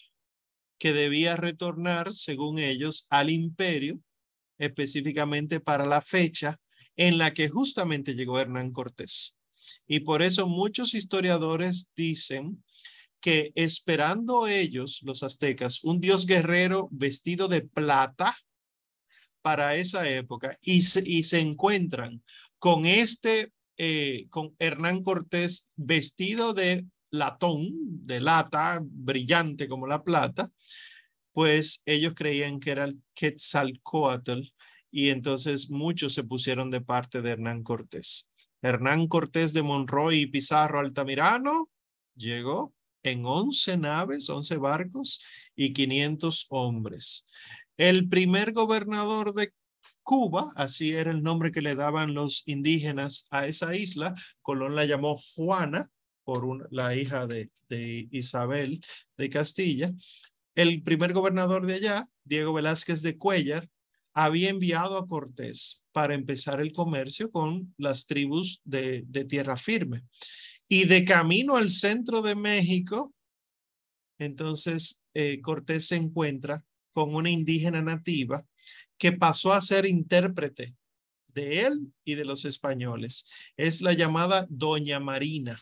que debía retornar, según ellos, al imperio, específicamente para la fecha en la que justamente llegó Hernán Cortés. Y por eso muchos historiadores dicen que esperando ellos, los aztecas, un dios guerrero vestido de plata para esa época y se, y se encuentran con este, eh, con Hernán Cortés vestido de latón, de lata, brillante como la plata, pues ellos creían que era el Quetzalcoatl y entonces muchos se pusieron de parte de Hernán Cortés. Hernán Cortés de Monroy y Pizarro Altamirano llegó en 11 naves, 11 barcos y 500 hombres. El primer gobernador de Cuba, así era el nombre que le daban los indígenas a esa isla, Colón la llamó Juana, por la hija de, Isabel de Castilla. El primer gobernador de allá, Diego Velázquez de Cuellar, había enviado a Cortés para empezar el comercio con las tribus de, de tierra firme. Y de camino al centro de México, entonces eh, Cortés se encuentra con una indígena nativa que pasó a ser intérprete de él y de los españoles. Es la llamada Doña Marina.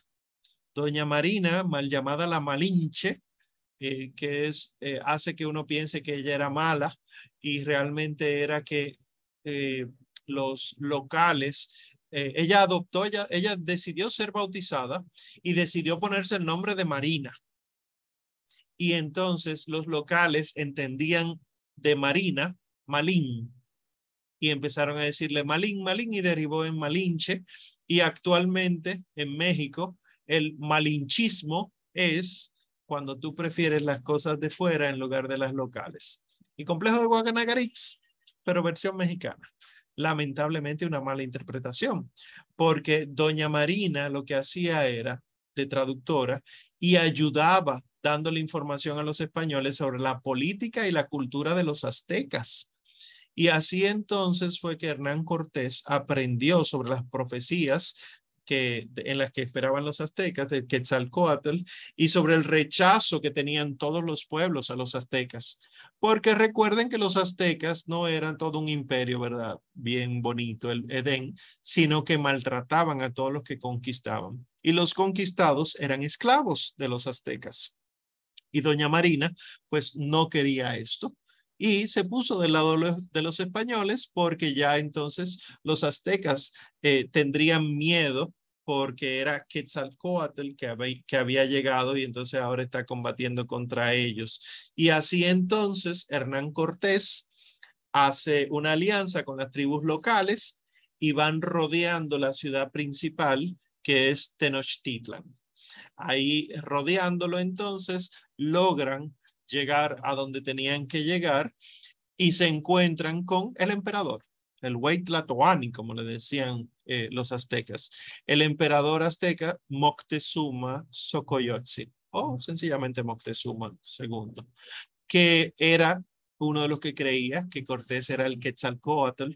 Doña Marina, mal llamada la Malinche, eh, que es, eh, hace que uno piense que ella era mala y realmente era que eh, los locales, ella adoptó, ella, ella decidió ser bautizada y decidió ponerse el nombre de Marina. Y entonces los locales entendían de Marina, Malín, y empezaron a decirle Malín, Malín, y derivó en Malinche. Y actualmente en México el malinchismo es cuando tú prefieres las cosas de fuera en lugar de las locales. Y complejo de Guadalajara, pero versión mexicana. Lamentablemente una mala interpretación, porque doña Marina lo que hacía era de traductora y ayudaba dándole información a los españoles sobre la política y la cultura de los aztecas. Y así entonces fue que Hernán Cortés aprendió sobre las profecías que, en las que esperaban los aztecas, de Quetzalcoatl, y sobre el rechazo que tenían todos los pueblos a los aztecas. Porque recuerden que los aztecas no eran todo un imperio, ¿verdad? Bien bonito, el Edén, sino que maltrataban a todos los que conquistaban. Y los conquistados eran esclavos de los aztecas. Y doña Marina, pues no quería esto y se puso del lado de los españoles porque ya entonces los aztecas eh, tendrían miedo porque era Quetzalcoatl que había, que había llegado y entonces ahora está combatiendo contra ellos. Y así entonces Hernán Cortés hace una alianza con las tribus locales y van rodeando la ciudad principal que es Tenochtitlan. Ahí rodeándolo entonces logran llegar a donde tenían que llegar y se encuentran con el emperador, el Huaytlatoani, como le decían eh, los aztecas, el emperador azteca Moctezuma Xocoyotzin, o sencillamente Moctezuma II, que era uno de los que creía que Cortés era el Quetzalcoatl,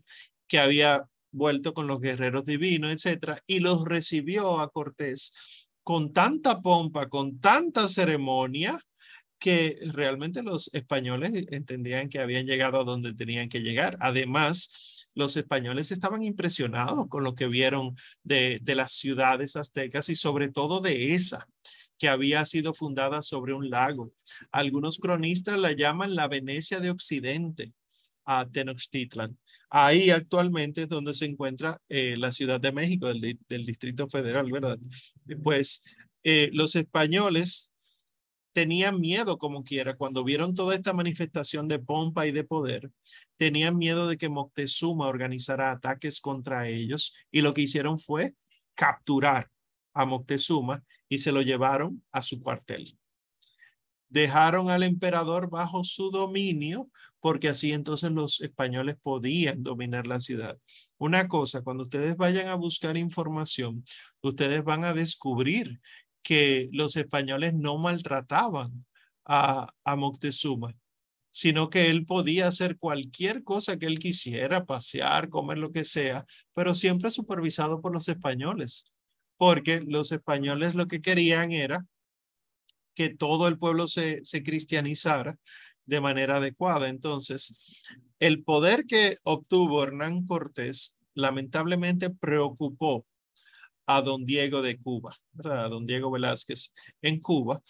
que había vuelto con los guerreros divinos, etcétera, y los recibió a Cortés con tanta pompa, con tanta ceremonia, que realmente los españoles entendían que habían llegado a donde tenían que llegar. Además, los españoles estaban impresionados con lo que vieron de, las ciudades aztecas y sobre todo de esa que había sido fundada sobre un lago. Algunos cronistas la llaman la Venecia de Occidente, a Tenochtitlan. Ahí actualmente es donde se encuentra eh, la Ciudad de México, del, Distrito Federal, ¿verdad? Pues eh, los españoles tenían miedo como quiera, cuando vieron toda esta manifestación de pompa y de poder, tenían miedo de que Moctezuma organizara ataques contra ellos y lo que hicieron fue capturar a Moctezuma y se lo llevaron a su cuartel. Dejaron al emperador bajo su dominio porque así entonces los españoles podían dominar la ciudad. Una cosa, cuando ustedes vayan a buscar información, ustedes van a descubrir que los españoles no maltrataban a, Moctezuma, sino que él podía hacer cualquier cosa que él quisiera, pasear, comer lo que sea, pero siempre supervisado por los españoles, porque los españoles lo que querían era que todo el pueblo se, se cristianizara de manera adecuada. Entonces, el poder que obtuvo Hernán Cortés lamentablemente preocupó a don Diego de Cuba, ¿verdad? Don Diego Velázquez en Cuba.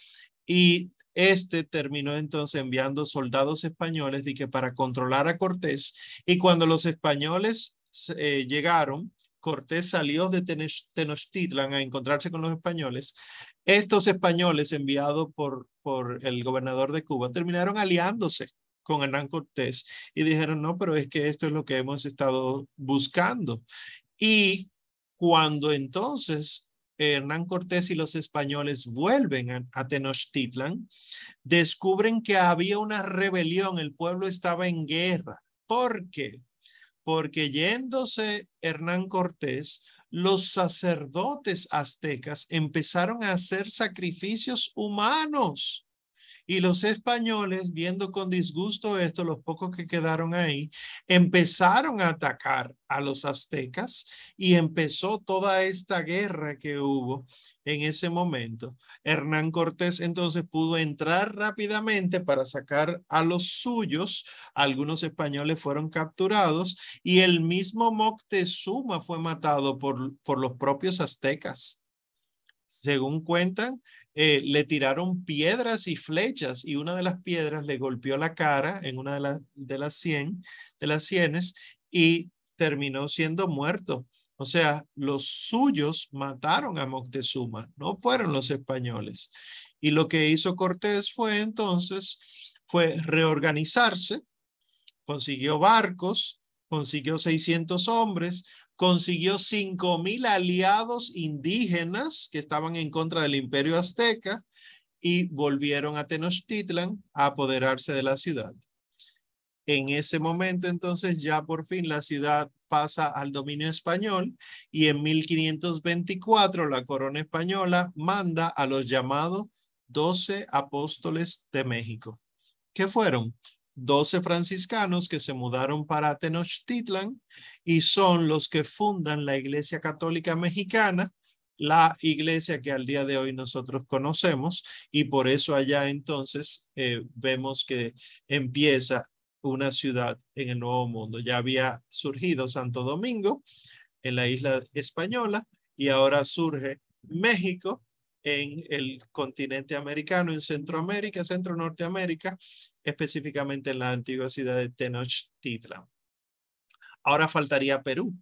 Y este terminó entonces enviando soldados españoles de que para controlar a Cortés. Y cuando los españoles eh, llegaron, Cortés salió de Tenochtitlan a encontrarse con los españoles. Estos españoles enviados por, por el gobernador de Cuba terminaron aliándose con Hernán Cortés y dijeron, no, pero es que esto es lo que hemos estado buscando. Y cuando entonces Hernán Cortés y los españoles vuelven a, Tenochtitlan, descubren que había una rebelión, el pueblo estaba en guerra. ¿Por qué? Porque yéndose Hernán Cortés, los sacerdotes aztecas empezaron a hacer sacrificios humanos y los españoles, viendo con disgusto esto, los pocos que quedaron ahí, empezaron a atacar a los aztecas y empezó toda esta guerra que hubo en ese momento. Hernán Cortés entonces pudo entrar rápidamente para sacar a los suyos. Algunos españoles fueron capturados y el mismo Moctezuma fue matado por, por los propios aztecas. Según cuentan, eh, le tiraron piedras y flechas y una de las piedras le golpeó la cara en una de, de las cien, de las sienes y terminó siendo muerto. O sea, los suyos mataron a Moctezuma, no fueron los españoles. Y lo que hizo Cortés fue entonces, fue reorganizarse, consiguió barcos, consiguió 600 hombres, consiguió cinco mil aliados indígenas que estaban en contra del imperio azteca y volvieron a Tenochtitlan a apoderarse de la ciudad. En ese momento, entonces, ya por fin la ciudad pasa al dominio español y en 1524 la corona española manda a los llamados doce apóstoles de México. ¿Qué fueron? 12 franciscanos que se mudaron para Tenochtitlan y son los que fundan la Iglesia Católica Mexicana, la iglesia que al día de hoy nosotros conocemos y por eso allá entonces eh, vemos que empieza una ciudad en el Nuevo Mundo. Ya había surgido Santo Domingo en la isla española y ahora surge México en el continente americano, en Centroamérica, Centro-Norteamérica, específicamente en la antigua ciudad de Tenochtitlan. Ahora faltaría Perú.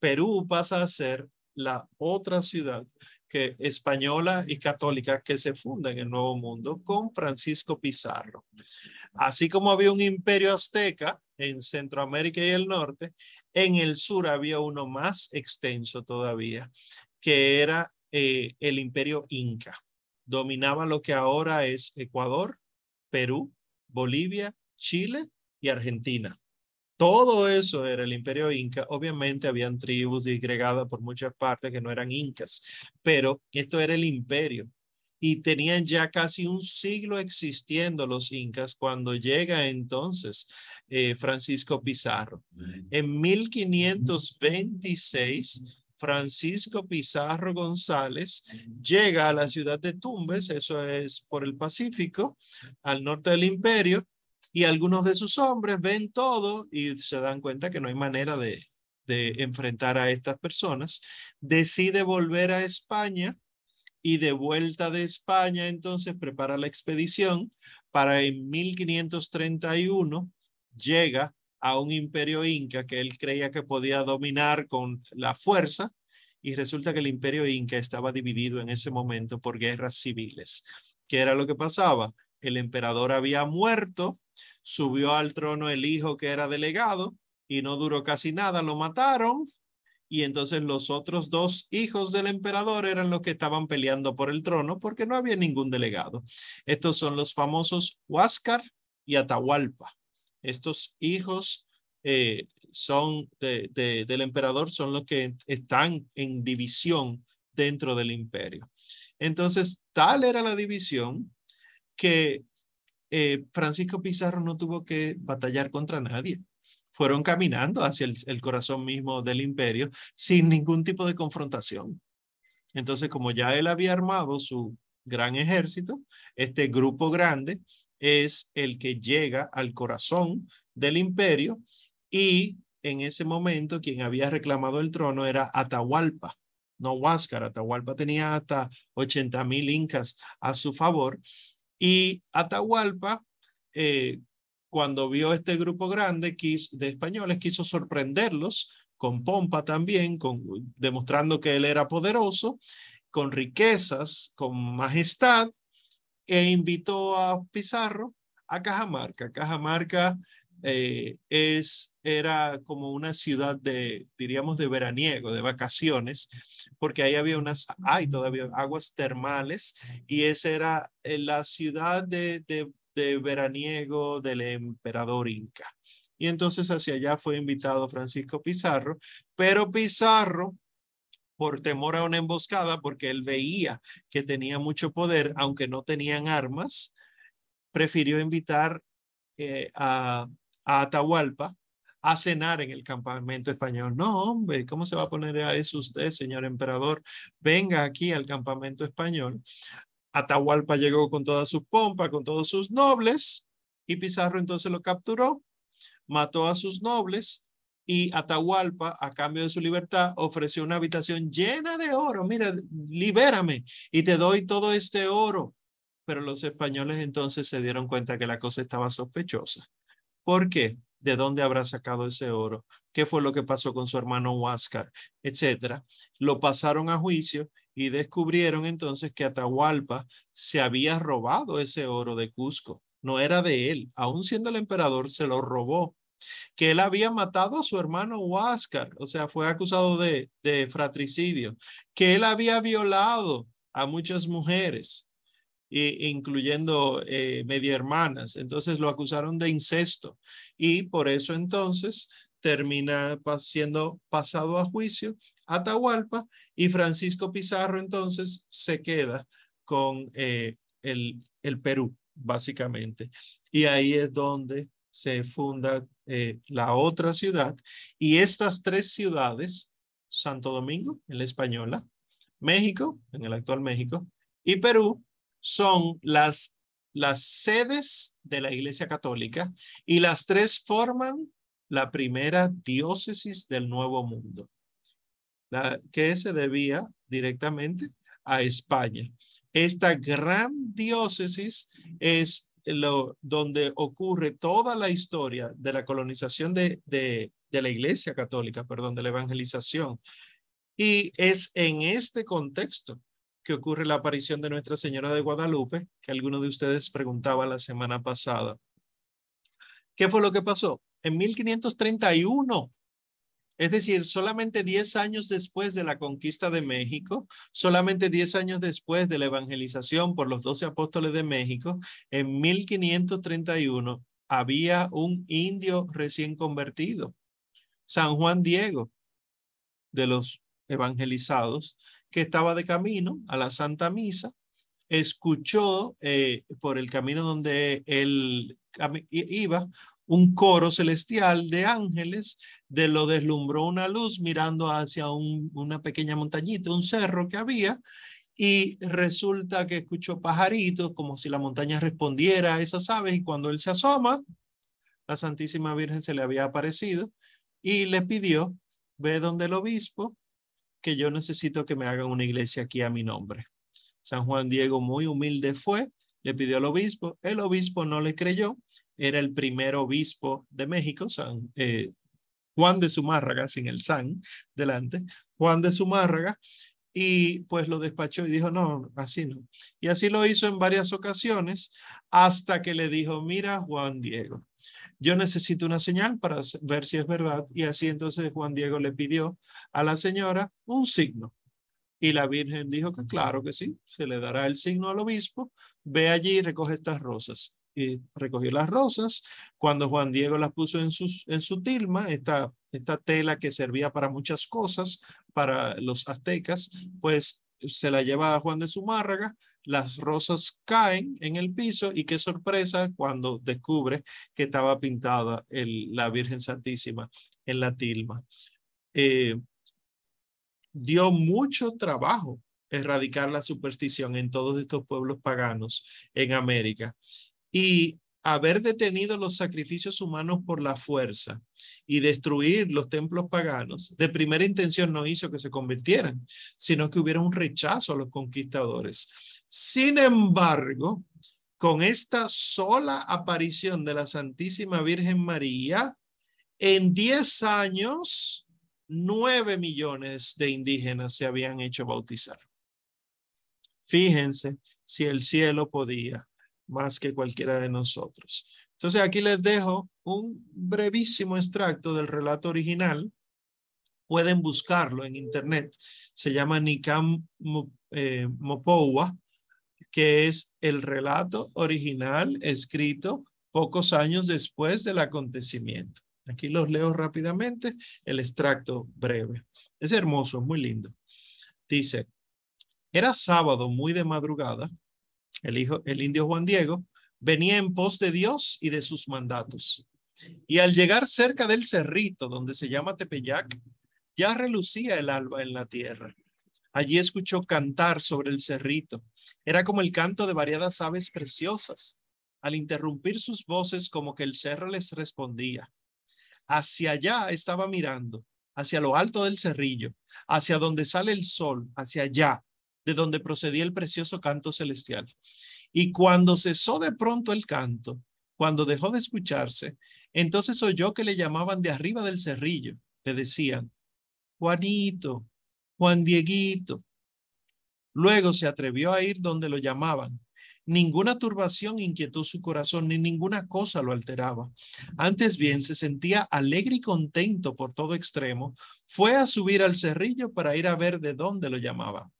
Perú pasa a ser la otra ciudad que española y católica que se funda en el Nuevo Mundo con Francisco Pizarro. Así como había un imperio azteca en Centroamérica y el norte, en el sur había uno más extenso todavía, que era eh, el imperio inca. Dominaba lo que ahora es Ecuador, Perú, Bolivia, Chile y Argentina. Todo eso era el imperio inca. Obviamente habían tribus disgregadas por muchas partes que no eran incas, pero esto era el imperio. y tenían ya casi un siglo existiendo los incas cuando llega entonces eh, Francisco Pizarro. En 1526, Francisco Pizarro González llega a la ciudad de Tumbes, eso es por el Pacífico, al norte del imperio, y algunos de sus hombres ven todo y se dan cuenta que no hay manera de, de enfrentar a estas personas. Decide volver a España y de vuelta de España entonces prepara la expedición para en 1531 llega a un imperio inca que él creía que podía dominar con la fuerza y resulta que el imperio inca estaba dividido en ese momento por guerras civiles. ¿Qué era lo que pasaba? El emperador había muerto, subió al trono el hijo que era delegado y no duró casi nada, lo mataron y entonces los otros dos hijos del emperador eran los que estaban peleando por el trono porque no había ningún delegado. Estos son los famosos Huáscar y Atahualpa. Estos hijos eh, son del emperador, son los que están en división dentro del imperio. Entonces, tal era la división que eh, Francisco Pizarro no tuvo que batallar contra nadie fueron caminando hacia el, corazón mismo del imperio sin ningún tipo de confrontación. Entonces, como ya él había armado su gran ejército, este grupo grande es el que llega al corazón del imperio y en ese momento quien había reclamado el trono era Atahualpa, no Huáscar. Atahualpa tenía hasta 80 mil incas a su favor y Atahualpa eh, cuando vio este grupo grande de españoles, quiso sorprenderlos con pompa también, con, demostrando que él era poderoso, con riquezas, con majestad, e invitó a Pizarro a Cajamarca. Cajamarca eh, es, era como una ciudad de, diríamos, de veraniego, de vacaciones, porque ahí había unas, hay todavía aguas termales, y esa era eh, la ciudad de, de de veraniego del emperador Inca. Y entonces hacia allá fue invitado Francisco Pizarro, pero Pizarro, por temor a una emboscada, porque él veía que tenía mucho poder, aunque no tenían armas, prefirió invitar eh, a, a Atahualpa a cenar en el campamento español. No, hombre, ¿cómo se va a poner a eso usted, señor emperador? Venga aquí al campamento español. Atahualpa llegó con toda su pompa, con todos sus nobles, y Pizarro entonces lo capturó, mató a sus nobles, y Atahualpa, a cambio de su libertad, ofreció una habitación llena de oro. Mira, libérame y te doy todo este oro. Pero los españoles entonces se dieron cuenta que la cosa estaba sospechosa. ¿Por qué? ¿De dónde habrá sacado ese oro? ¿Qué fue lo que pasó con su hermano Huáscar? Etcétera. Lo pasaron a juicio y descubrieron entonces que Atahualpa se había robado ese oro de Cusco. No era de él, aún siendo el emperador, se lo robó. Que él había matado a su hermano Huáscar, o sea, fue acusado de, de fratricidio. Que él había violado a muchas mujeres, incluyendo eh, media hermanas. Entonces lo acusaron de incesto y por eso entonces termina siendo pasado a juicio Atahualpa y Francisco Pizarro entonces se queda con eh, el, el Perú, básicamente. Y ahí es donde se funda eh, la otra ciudad. Y estas tres ciudades, Santo Domingo, en la española, México, en el actual México, y Perú, son las, las sedes de la Iglesia Católica y las tres forman la primera diócesis del Nuevo Mundo que se debía directamente a España. Esta gran diócesis es lo, donde ocurre toda la historia de la colonización de, de, de la Iglesia Católica, perdón, de la evangelización. Y es en este contexto que ocurre la aparición de Nuestra Señora de Guadalupe, que alguno de ustedes preguntaba la semana pasada. ¿Qué fue lo que pasó? En 1531 es decir, solamente 10 años después de la conquista de México, solamente 10 años después de la evangelización por los 12 apóstoles de México, en 1531 había un indio recién convertido, San Juan Diego, de los evangelizados, que estaba de camino a la Santa Misa escuchó eh, por el camino donde él iba un coro celestial de ángeles, de lo deslumbró una luz mirando hacia una pequeña montañita, un cerro que había, y resulta que escuchó pajaritos como si la montaña respondiera a esas aves y cuando él se asoma, la Santísima Virgen se le había aparecido y le pidió, ve donde el obispo, que yo necesito que me hagan una iglesia aquí a mi nombre. San Juan Diego muy humilde fue, le pidió al obispo, el obispo no le creyó, era el primer obispo de México, San eh, Juan de Zumárraga, sin el San delante, Juan de Zumárraga, y pues lo despachó y dijo, no, así no. Y así lo hizo en varias ocasiones hasta que le dijo, mira Juan Diego, yo necesito una señal para ver si es verdad. Y así entonces Juan Diego le pidió a la señora un signo. Y la Virgen dijo que claro que sí, se le dará el signo al obispo, ve allí y recoge estas rosas. Y recogió las rosas. Cuando Juan Diego las puso en, sus, en su tilma, esta, esta tela que servía para muchas cosas, para los aztecas, pues se la lleva a Juan de Zumárraga, las rosas caen en el piso y qué sorpresa cuando descubre que estaba pintada la Virgen Santísima en la tilma. Eh, dio mucho trabajo erradicar la superstición en todos estos pueblos paganos en América. Y haber detenido los sacrificios humanos por la fuerza y destruir los templos paganos, de primera intención no hizo que se convirtieran, sino que hubiera un rechazo a los conquistadores. Sin embargo, con esta sola aparición de la Santísima Virgen María, en 10 años, 9 millones de indígenas se habían hecho bautizar. Fíjense si el cielo podía más que cualquiera de nosotros. Entonces aquí les dejo un brevísimo extracto del relato original. Pueden buscarlo en internet. Se llama Nikam eh, Mopowa, que es el relato original escrito pocos años después del acontecimiento. Aquí los leo rápidamente, el extracto breve. Es hermoso, muy lindo. Dice, era sábado muy de madrugada el hijo, el indio Juan Diego, venía en pos de Dios y de sus mandatos. Y al llegar cerca del cerrito donde se llama Tepeyac, ya relucía el alba en la tierra. Allí escuchó cantar sobre el cerrito. Era como el canto de variadas aves preciosas. Al interrumpir sus voces, como que el cerro les respondía. Hacia allá estaba mirando, hacia lo alto del cerrillo, hacia donde sale el sol, hacia allá, de donde procedía el precioso canto celestial. Y cuando cesó de pronto el canto, cuando dejó de escucharse, entonces oyó que le llamaban de arriba del cerrillo. Le decían, Juanito, Juan Dieguito. Luego se atrevió a ir donde lo llamaban. Ninguna turbación inquietó su corazón, ni ninguna cosa lo alteraba. Antes bien, se sentía alegre y contento por todo extremo. Fue a subir al cerrillo para ir a ver de dónde lo llamaban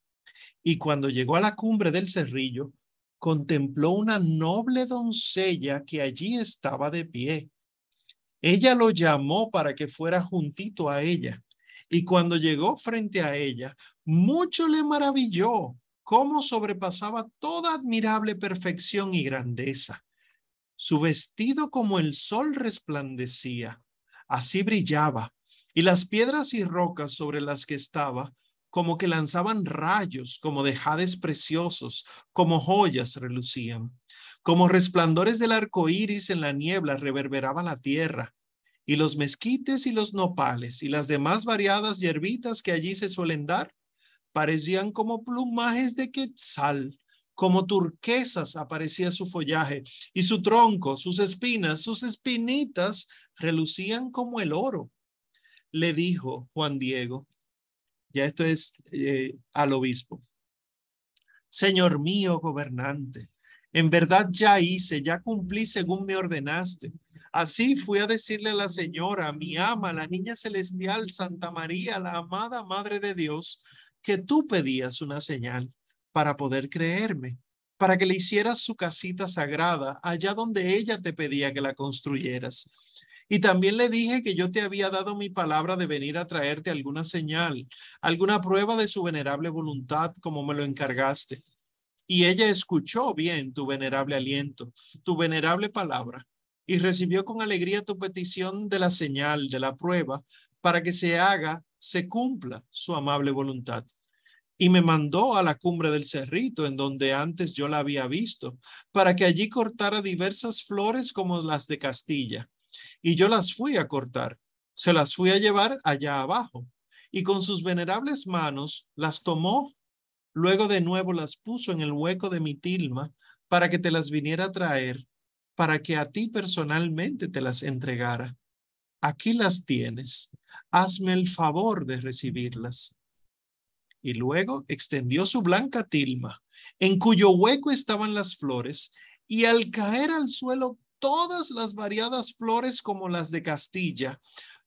y cuando llegó a la cumbre del cerrillo, contempló una noble doncella que allí estaba de pie. Ella lo llamó para que fuera juntito a ella. Y cuando llegó frente a ella, mucho le maravilló cómo sobrepasaba toda admirable perfección y grandeza. Su vestido como el sol resplandecía, así brillaba, y las piedras y rocas sobre las que estaba como que lanzaban rayos, como de jades preciosos, como joyas relucían, como resplandores del arco iris en la niebla reverberaba la tierra, y los mezquites y los nopales y las demás variadas hierbitas que allí se suelen dar parecían como plumajes de quetzal, como turquesas aparecía su follaje y su tronco, sus espinas, sus espinitas relucían como el oro. Le dijo Juan Diego, ya esto es eh, al obispo. Señor mío, gobernante, en verdad ya hice, ya cumplí según me ordenaste. Así fui a decirle a la señora, mi ama, la niña celestial, Santa María, la amada Madre de Dios, que tú pedías una señal para poder creerme, para que le hicieras su casita sagrada allá donde ella te pedía que la construyeras. Y también le dije que yo te había dado mi palabra de venir a traerte alguna señal, alguna prueba de su venerable voluntad, como me lo encargaste. Y ella escuchó bien tu venerable aliento, tu venerable palabra, y recibió con alegría tu petición de la señal, de la prueba, para que se haga, se cumpla su amable voluntad. Y me mandó a la cumbre del cerrito, en donde antes yo la había visto, para que allí cortara diversas flores como las de Castilla. Y yo las fui a cortar, se las fui a llevar allá abajo, y con sus venerables manos las tomó Luego de nuevo las puso en el hueco de mi tilma para que te las viniera a traer, para que a ti personalmente te las entregara. Aquí las tienes. Hazme el favor de recibirlas. Y luego extendió su blanca tilma, en cuyo hueco estaban las flores, y al caer al suelo todas las variadas flores como las de Castilla,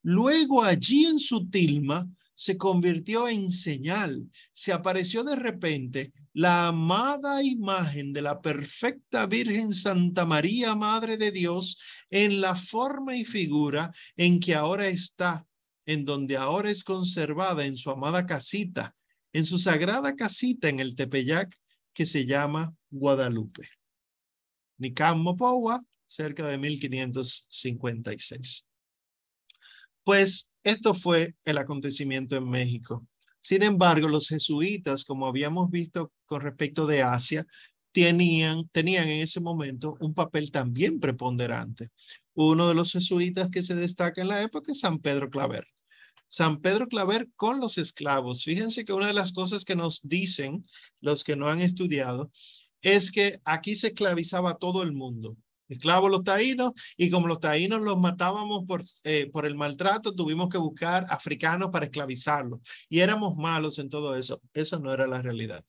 luego allí en su tilma se convirtió en señal, se apareció de repente la amada imagen de la perfecta Virgen Santa María, Madre de Dios, en la forma y figura en que ahora está, en donde ahora es conservada en su amada casita, en su sagrada casita en el Tepeyac, que se llama Guadalupe. Nicam Mopowa, cerca de 1556. Pues esto fue el acontecimiento en México. Sin embargo, los jesuitas, como habíamos visto con respecto de Asia, tenían, tenían en ese momento un papel también preponderante. Uno de los jesuitas que se destaca en la época es San Pedro Claver. San Pedro Claver con los esclavos. Fíjense que una de las cosas que nos dicen los que no han estudiado es que aquí se esclavizaba todo el mundo esclavos los taínos, y como los taínos los matábamos por, eh, por el maltrato, tuvimos que buscar africanos para esclavizarlos. Y éramos malos en todo eso. Eso no era la realidad.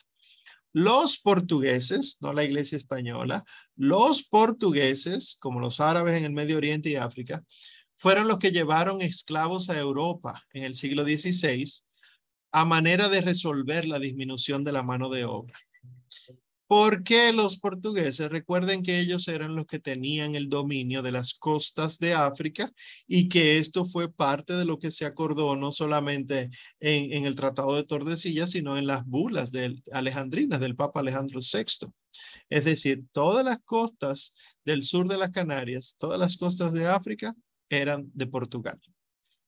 Los portugueses, no la iglesia española, los portugueses, como los árabes en el Medio Oriente y África, fueron los que llevaron esclavos a Europa en el siglo XVI a manera de resolver la disminución de la mano de obra. ¿Por qué los portugueses? Recuerden que ellos eran los que tenían el dominio de las costas de África y que esto fue parte de lo que se acordó no solamente en, el Tratado de Tordesillas, sino en las bulas de alejandrinas del Papa Alejandro VI. Es decir, todas las costas del sur de las Canarias, todas las costas de África eran de Portugal.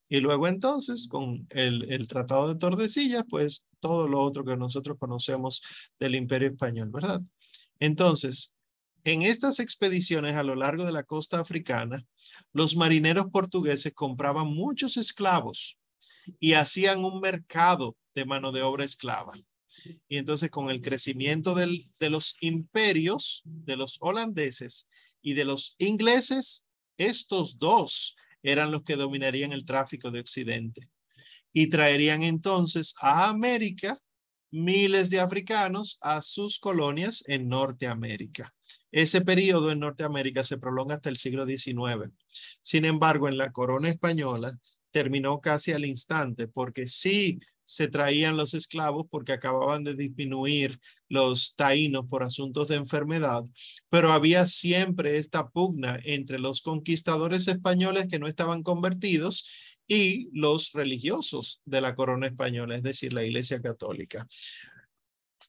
Y luego entonces, con el Tratado de Tordesillas, pues todo lo otro que nosotros conocemos del imperio español, ¿verdad? Entonces, en estas expediciones a lo largo de la costa africana, los marineros portugueses compraban muchos esclavos y hacían un mercado de mano de obra esclava. Y entonces con el crecimiento del, de los imperios, de los holandeses y de los ingleses, estos dos eran los que dominarían el tráfico de Occidente y traerían entonces a América miles de africanos a sus colonias en Norteamérica. Ese periodo en Norteamérica se prolonga hasta el siglo XIX. Sin embargo, en la corona española terminó casi al instante porque sí se traían los esclavos porque acababan de disminuir los taínos por asuntos de enfermedad, pero había siempre esta pugna entre los conquistadores españoles que no estaban convertidos y los religiosos de la corona española, es decir, la Iglesia Católica.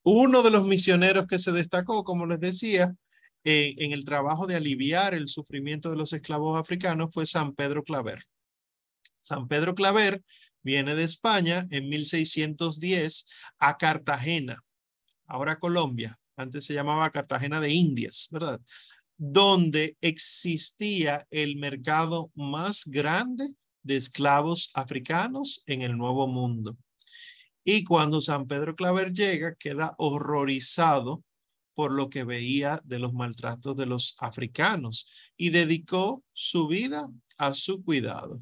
Uno de los misioneros que se destacó, como les decía, en el trabajo de aliviar el sufrimiento de los esclavos africanos fue San Pedro Claver. San Pedro Claver viene de España en 1610 a Cartagena, ahora Colombia, antes se llamaba Cartagena de Indias, ¿verdad? Donde existía el mercado más grande de esclavos africanos en el Nuevo Mundo. Y cuando San Pedro Claver llega, queda horrorizado por lo que veía de los maltratos de los africanos y dedicó su vida a su cuidado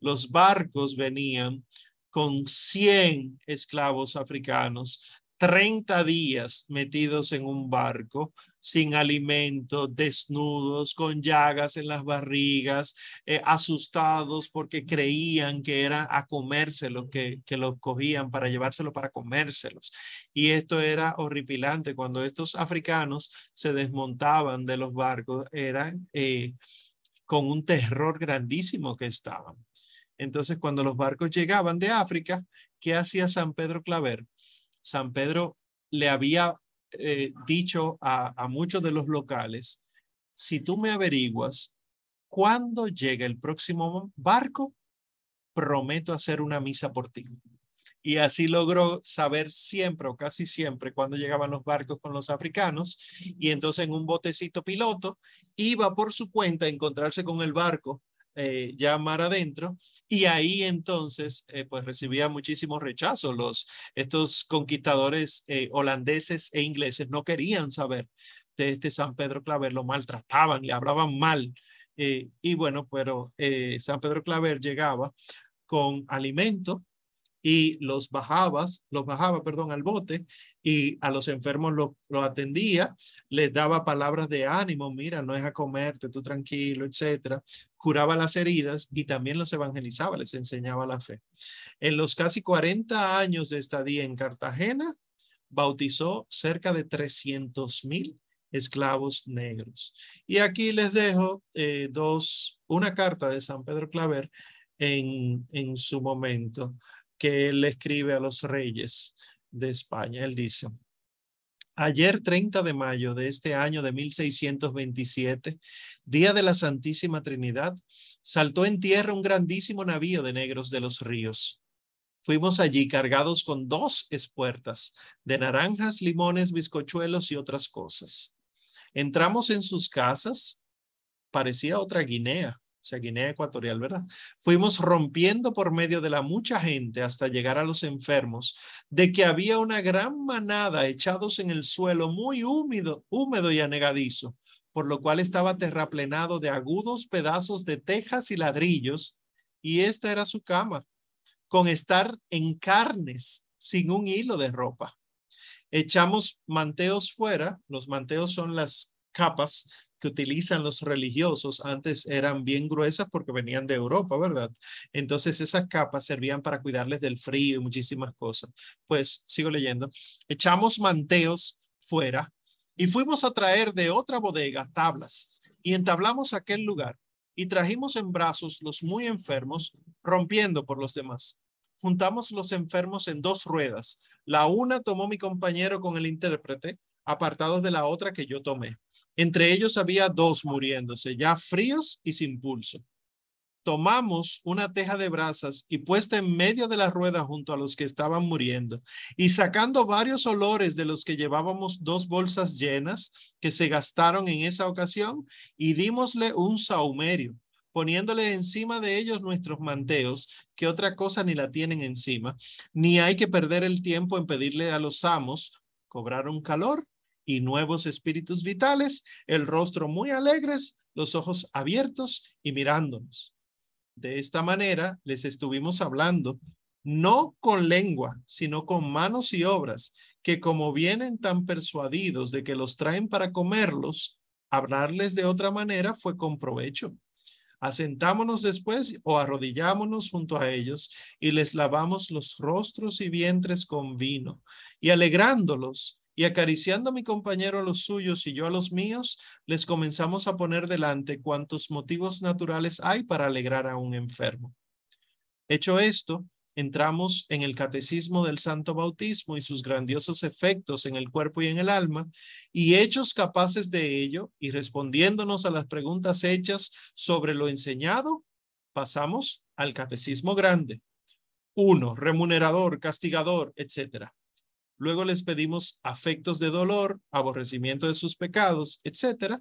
los barcos venían con 100 esclavos africanos, 30 días metidos en un barco, sin alimento, desnudos, con llagas en las barrigas, eh, asustados porque creían que era a comérselos, que, que los cogían para llevárselo para comérselos. Y esto era horripilante. Cuando estos africanos se desmontaban de los barcos, eran eh, con un terror grandísimo que estaban. Entonces, cuando los barcos llegaban de África, ¿qué hacía San Pedro Claver? San Pedro le había eh, dicho a, a muchos de los locales, si tú me averiguas cuándo llega el próximo barco, prometo hacer una misa por ti. Y así logró saber siempre o casi siempre cuando llegaban los barcos con los africanos. Y entonces en un botecito piloto iba por su cuenta a encontrarse con el barco eh, ya mar adentro y ahí entonces eh, pues recibía muchísimos rechazos. Los, estos conquistadores eh, holandeses e ingleses no querían saber de este San Pedro Claver, lo maltrataban, le hablaban mal. y bueno, pero San Pedro Claver llegaba con alimento y los bajabas, los bajaba, perdón, al bote y a los enfermos lo, lo atendía, les daba palabras de ánimo, mira, no es a comerte, tú tranquilo, etcétera. Curaba las heridas y también los evangelizaba, les enseñaba la fe. En los casi 40 años de estadía en Cartagena, bautizó cerca de 300 mil esclavos negros. Y aquí les dejo eh, dos, una carta de San Pedro Claver en, en su momento que él escribe a los reyes de España. Él dice, ayer 30 de mayo de este año de 1627, día de la Santísima Trinidad, saltó en tierra un grandísimo navío de negros de los ríos. Fuimos allí cargados con dos espuertas de naranjas, limones, bizcochuelos y otras cosas. Entramos en sus casas, parecía otra Guinea, o sea, Guinea Ecuatorial, ¿verdad? Fuimos rompiendo por medio de la mucha gente hasta llegar a los enfermos, de que había una gran manada echados en el suelo muy húmedo, húmedo y anegadizo, por lo cual estaba terraplenado de agudos pedazos de tejas y ladrillos, y esta era su cama, con estar en carnes, sin un hilo de ropa. Echamos manteos fuera, los manteos son las capas que utilizan los religiosos antes eran bien gruesas porque venían de Europa, ¿verdad? Entonces esas capas servían para cuidarles del frío y muchísimas cosas. Pues sigo leyendo. Echamos manteos fuera y fuimos a traer de otra bodega tablas y entablamos aquel lugar y trajimos en brazos los muy enfermos, rompiendo por los demás. Juntamos los enfermos en dos ruedas. La una tomó mi compañero con el intérprete, apartados de la otra que yo tomé. Entre ellos había dos muriéndose, ya fríos y sin pulso. Tomamos una teja de brasas y puesta en medio de la rueda junto a los que estaban muriendo, y sacando varios olores de los que llevábamos dos bolsas llenas que se gastaron en esa ocasión, y dimosle un saumerio, poniéndole encima de ellos nuestros manteos, que otra cosa ni la tienen encima, ni hay que perder el tiempo en pedirle a los amos, cobraron calor y nuevos espíritus vitales, el rostro muy alegres, los ojos abiertos y mirándonos. De esta manera les estuvimos hablando, no con lengua, sino con manos y obras, que como vienen tan persuadidos de que los traen para comerlos, hablarles de otra manera fue con provecho. Asentámonos después o arrodillámonos junto a ellos y les lavamos los rostros y vientres con vino y alegrándolos y acariciando a mi compañero a los suyos y yo a los míos, les comenzamos a poner delante cuantos motivos naturales hay para alegrar a un enfermo. Hecho esto, entramos en el catecismo del santo bautismo y sus grandiosos efectos en el cuerpo y en el alma, y hechos capaces de ello y respondiéndonos a las preguntas hechas sobre lo enseñado, pasamos al catecismo grande. Uno, remunerador, castigador, etcétera. Luego les pedimos afectos de dolor, aborrecimiento de sus pecados, etcétera.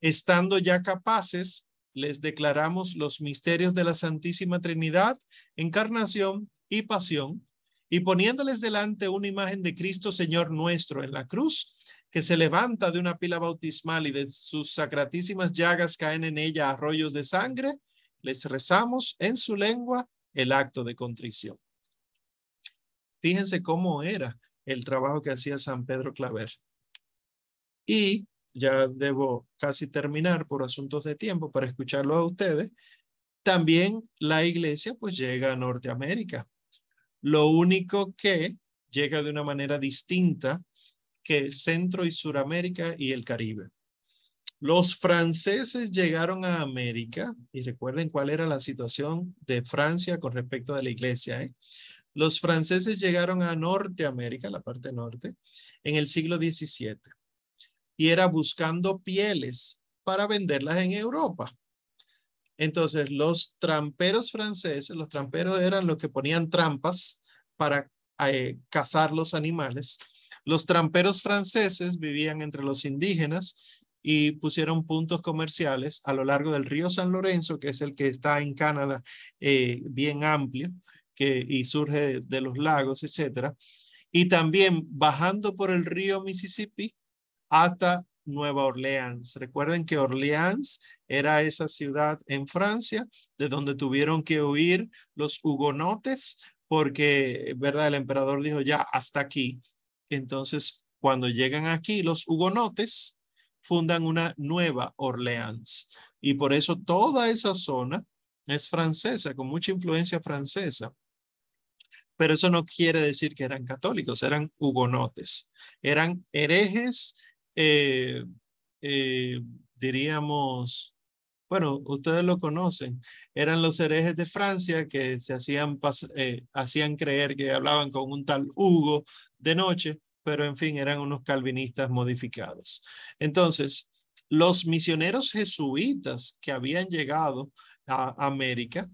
Estando ya capaces, les declaramos los misterios de la Santísima Trinidad, encarnación y pasión, y poniéndoles delante una imagen de Cristo Señor nuestro en la cruz, que se levanta de una pila bautismal y de sus sacratísimas llagas caen en ella arroyos de sangre, les rezamos en su lengua el acto de contrición. Fíjense cómo era el trabajo que hacía San Pedro Claver. Y ya debo casi terminar por asuntos de tiempo para escucharlo a ustedes. También la iglesia pues llega a Norteamérica. Lo único que llega de una manera distinta que Centro y Suramérica y el Caribe. Los franceses llegaron a América y recuerden cuál era la situación de Francia con respecto a la iglesia. ¿eh? Los franceses llegaron a Norteamérica, la parte norte, en el siglo XVII y era buscando pieles para venderlas en Europa. Entonces, los tramperos franceses, los tramperos eran los que ponían trampas para eh, cazar los animales. Los tramperos franceses vivían entre los indígenas y pusieron puntos comerciales a lo largo del río San Lorenzo, que es el que está en Canadá, eh, bien amplio, que, y surge de, los lagos, etcétera. Y también bajando por el río Mississippi hasta Nueva Orleans. Recuerden que Orleans era esa ciudad en Francia de donde tuvieron que huir los hugonotes porque, ¿verdad? El emperador dijo ya hasta aquí. Entonces, cuando llegan aquí los hugonotes, fundan una nueva Orleans. Y por eso toda esa zona es francesa, con mucha influencia francesa. Pero eso no quiere decir que eran católicos, eran hugonotes. Eran herejes, eh, eh, diríamos, bueno, ustedes lo conocen, eran los herejes de Francia que se hacían, eh, hacían creer que hablaban con un tal Hugo de noche pero en fin, eran unos calvinistas modificados. Entonces, los misioneros jesuitas que habían llegado a América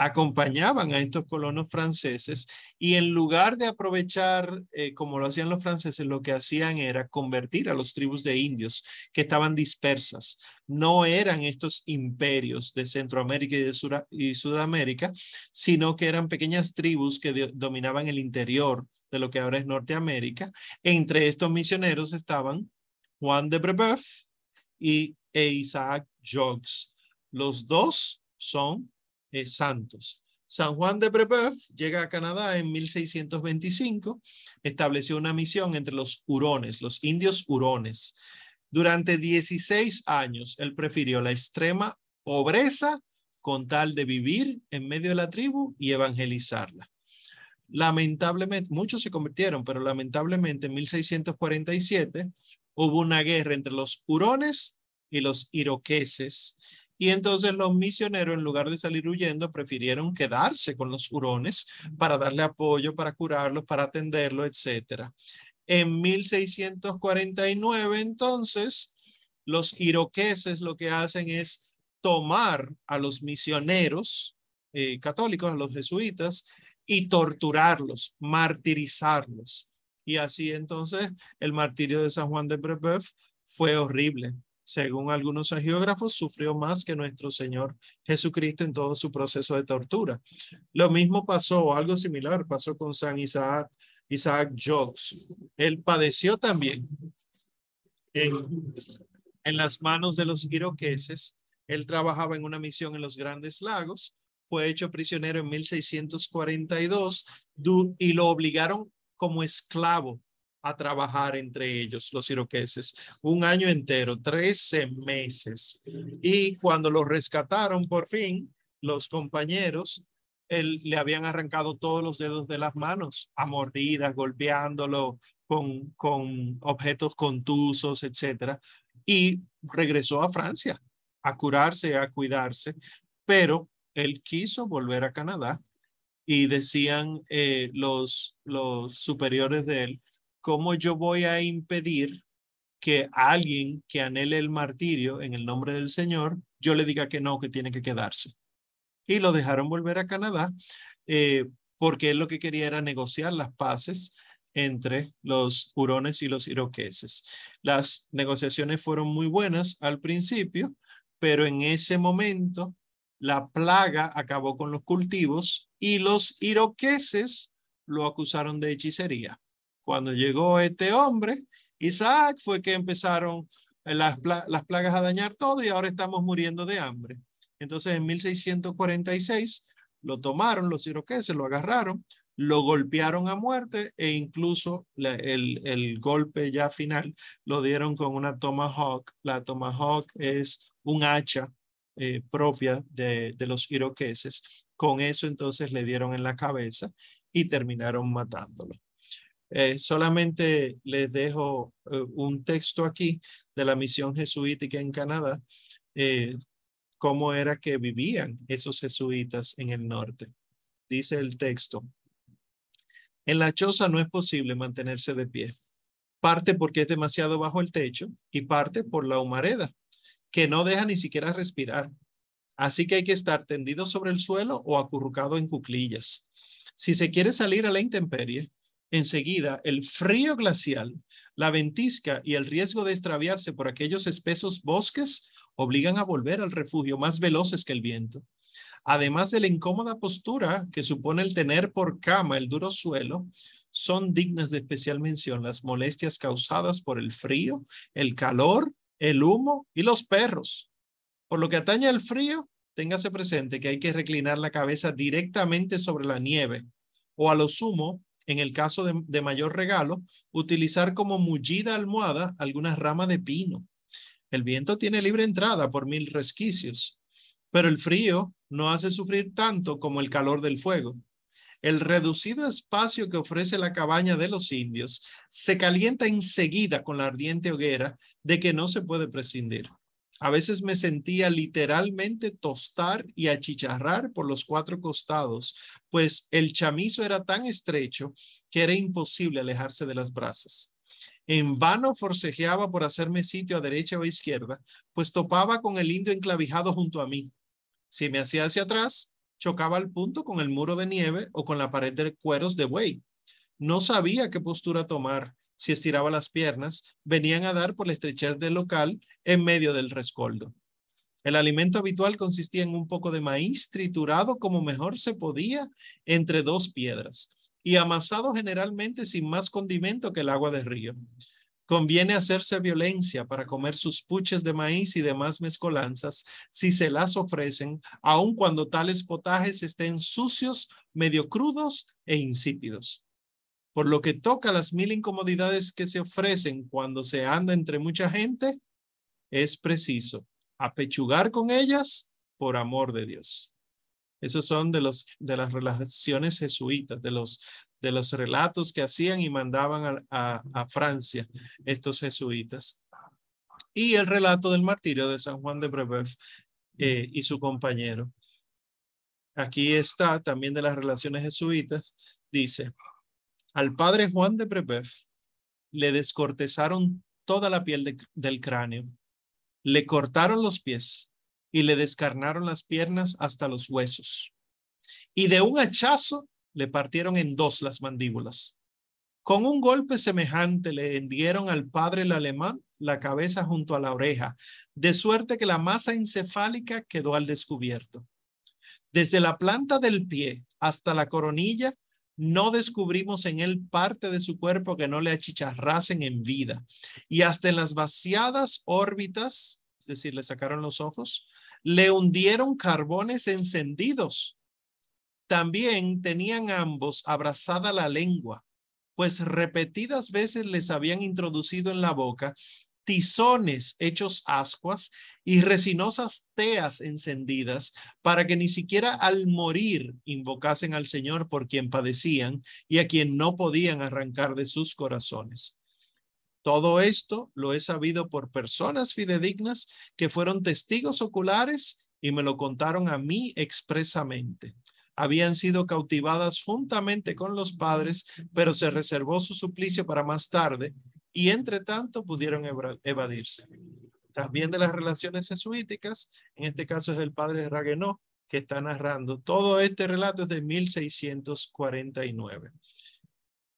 acompañaban a estos colonos franceses y en lugar de aprovechar, eh, como lo hacían los franceses, lo que hacían era convertir a los tribus de indios que estaban dispersas. No eran estos imperios de Centroamérica y de y Sudamérica, sino que eran pequeñas tribus que dominaban el interior de lo que ahora es Norteamérica. Entre estos misioneros estaban Juan de Brebeuf y Isaac Jogues. Los dos son eh, santos. San Juan de Brebeuf llega a Canadá en 1625, estableció una misión entre los hurones, los indios hurones. Durante 16 años, él prefirió la extrema pobreza con tal de vivir en medio de la tribu y evangelizarla. Lamentablemente, muchos se convirtieron, pero lamentablemente en 1647 hubo una guerra entre los hurones y los iroqueses y entonces los misioneros, en lugar de salir huyendo, prefirieron quedarse con los hurones para darle apoyo, para curarlos, para atenderlos, etc. En 1649, entonces, los iroqueses lo que hacen es tomar a los misioneros eh, católicos, a los jesuitas, y torturarlos, martirizarlos. Y así entonces el martirio de San Juan de Brebeuf fue horrible según algunos geógrafos, sufrió más que nuestro Señor Jesucristo en todo su proceso de tortura. Lo mismo pasó, algo similar pasó con San Isaac, Isaac Jogues. Él padeció también en, en las manos de los iroqueses. Él trabajaba en una misión en los Grandes Lagos, fue hecho prisionero en 1642 y lo obligaron como esclavo a trabajar entre ellos, los iroqueses, un año entero, 13 meses. Y cuando lo rescataron por fin, los compañeros, él, le habían arrancado todos los dedos de las manos a mordidas, golpeándolo con, con objetos contusos, etcétera. Y regresó a Francia a curarse, a cuidarse, pero él quiso volver a Canadá y decían eh, los, los superiores de él ¿cómo yo voy a impedir que alguien que anhele el martirio en el nombre del Señor, yo le diga que no, que tiene que quedarse? Y lo dejaron volver a Canadá eh, porque él lo que quería era negociar las paces entre los hurones y los iroqueses. Las negociaciones fueron muy buenas al principio, pero en ese momento la plaga acabó con los cultivos y los iroqueses lo acusaron de hechicería. Cuando llegó este hombre, Isaac fue que empezaron las, las plagas a dañar todo y ahora estamos muriendo de hambre. Entonces en 1646 lo tomaron los iroqueses, lo agarraron, lo golpearon a muerte e incluso el, golpe ya final lo dieron con una tomahawk. La tomahawk es un hacha eh, propia de los iroqueses. Con eso entonces le dieron en la cabeza y terminaron matándolo. Eh, solamente les dejo eh, un texto aquí de la misión jesuítica en Canadá, eh, cómo era que vivían esos jesuitas en el norte. Dice el texto, En la choza no es posible mantenerse de pie, parte porque es demasiado bajo el techo y parte por la humareda, que no deja ni siquiera respirar. Así que hay que estar tendido sobre el suelo o acurrucado en cuclillas. Si se quiere salir a la intemperie, enseguida el frío glacial, la ventisca y el riesgo de extraviarse por aquellos espesos bosques obligan a volver al refugio más veloces que el viento. Además de la incómoda postura que supone el tener por cama el duro suelo, son dignas de especial mención las molestias causadas por el frío, el calor, el humo y los perros. Por lo que atañe al frío, téngase presente que hay que reclinar la cabeza directamente sobre la nieve o a lo sumo, en el caso de, de mayor regalo, utilizar como mullida almohada algunas ramas de pino. El viento tiene libre entrada por mil resquicios, pero el frío no hace sufrir tanto como el calor del fuego. El reducido espacio que ofrece la cabaña de los indios se calienta enseguida con la ardiente hoguera de que no se puede prescindir. A veces me sentía literalmente tostar y achicharrar por los cuatro costados, pues el chamizo era tan estrecho que era imposible alejarse de las brasas. En vano forcejeaba por hacerme sitio a derecha o izquierda, pues topaba con el indio enclavijado junto a mí. Si me hacía hacia atrás, chocaba al punto con el muro de nieve o con la pared de cueros de buey. No sabía qué postura tomar. Si estiraba las piernas, venían a dar por la estrechez del local en medio del rescoldo. El alimento habitual consistía en un poco de maíz triturado como mejor se podía entre dos piedras y amasado generalmente sin más condimento que el agua de río. Conviene hacerse violencia para comer sus puches de maíz y demás mezcolanzas si se las ofrecen, aun cuando tales potajes estén sucios, medio crudos e insípidos. Por lo que toca las mil incomodidades que se ofrecen cuando se anda entre mucha gente, es preciso apechugar con ellas por amor de Dios. Esos son de, los, de las relaciones jesuitas, de los, de los relatos que hacían y mandaban a, a, Francia estos jesuitas. Y el relato del martirio de San Juan de Brebeuf eh, y su compañero. Aquí está también de las relaciones jesuitas. Dice, al padre Juan de Brebeuf le descortezaron toda la piel del cráneo, le cortaron los pies y le descarnaron las piernas hasta los huesos. Y de un hachazo le partieron en dos las mandíbulas. Con un golpe semejante le hendieron al padre el alemán la cabeza junto a la oreja, de suerte que la masa encefálica quedó al descubierto. Desde la planta del pie hasta la coronilla, no descubrimos en él parte de su cuerpo que no le achicharrasen en vida. Y hasta en las vaciadas órbitas, es decir, le sacaron los ojos, le hundieron carbones encendidos también tenían ambos abrazada la lengua, pues repetidas veces les habían introducido en la boca tizones hechos ascuas y resinosas teas encendidas para que ni siquiera al morir invocasen al Señor por quien padecían y a quien no podían arrancar de sus corazones. Todo esto lo he sabido por personas fidedignas que fueron testigos oculares y me lo contaron a mí expresamente habían sido cautivadas juntamente con los padres, pero se reservó su suplicio para más tarde y entre tanto pudieron evadirse. También de las relaciones jesuíticas, en este caso es el padre Raguenot que está narrando. Todo este relato es de 1649.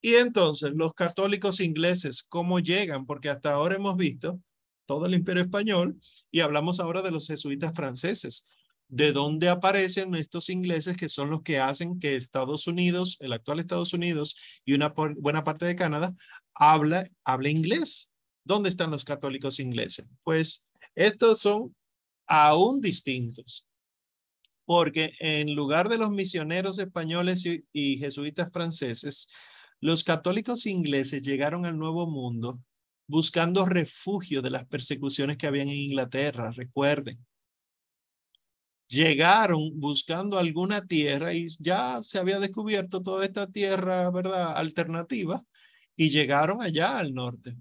Y entonces, los católicos ingleses, ¿cómo llegan? Porque hasta ahora hemos visto todo el imperio español y hablamos ahora de los jesuitas franceses de dónde aparecen estos ingleses que son los que hacen que Estados Unidos, el actual Estados Unidos y una buena parte de Canadá habla, habla inglés. ¿Dónde están los católicos ingleses? Pues estos son aún distintos, porque en lugar de los misioneros españoles y, jesuitas franceses, los católicos ingleses llegaron al Nuevo Mundo buscando refugio de las persecuciones que habían en Inglaterra, recuerden llegaron buscando alguna tierra y ya se había descubierto toda esta tierra, ¿verdad? Alternativa y llegaron allá al norte.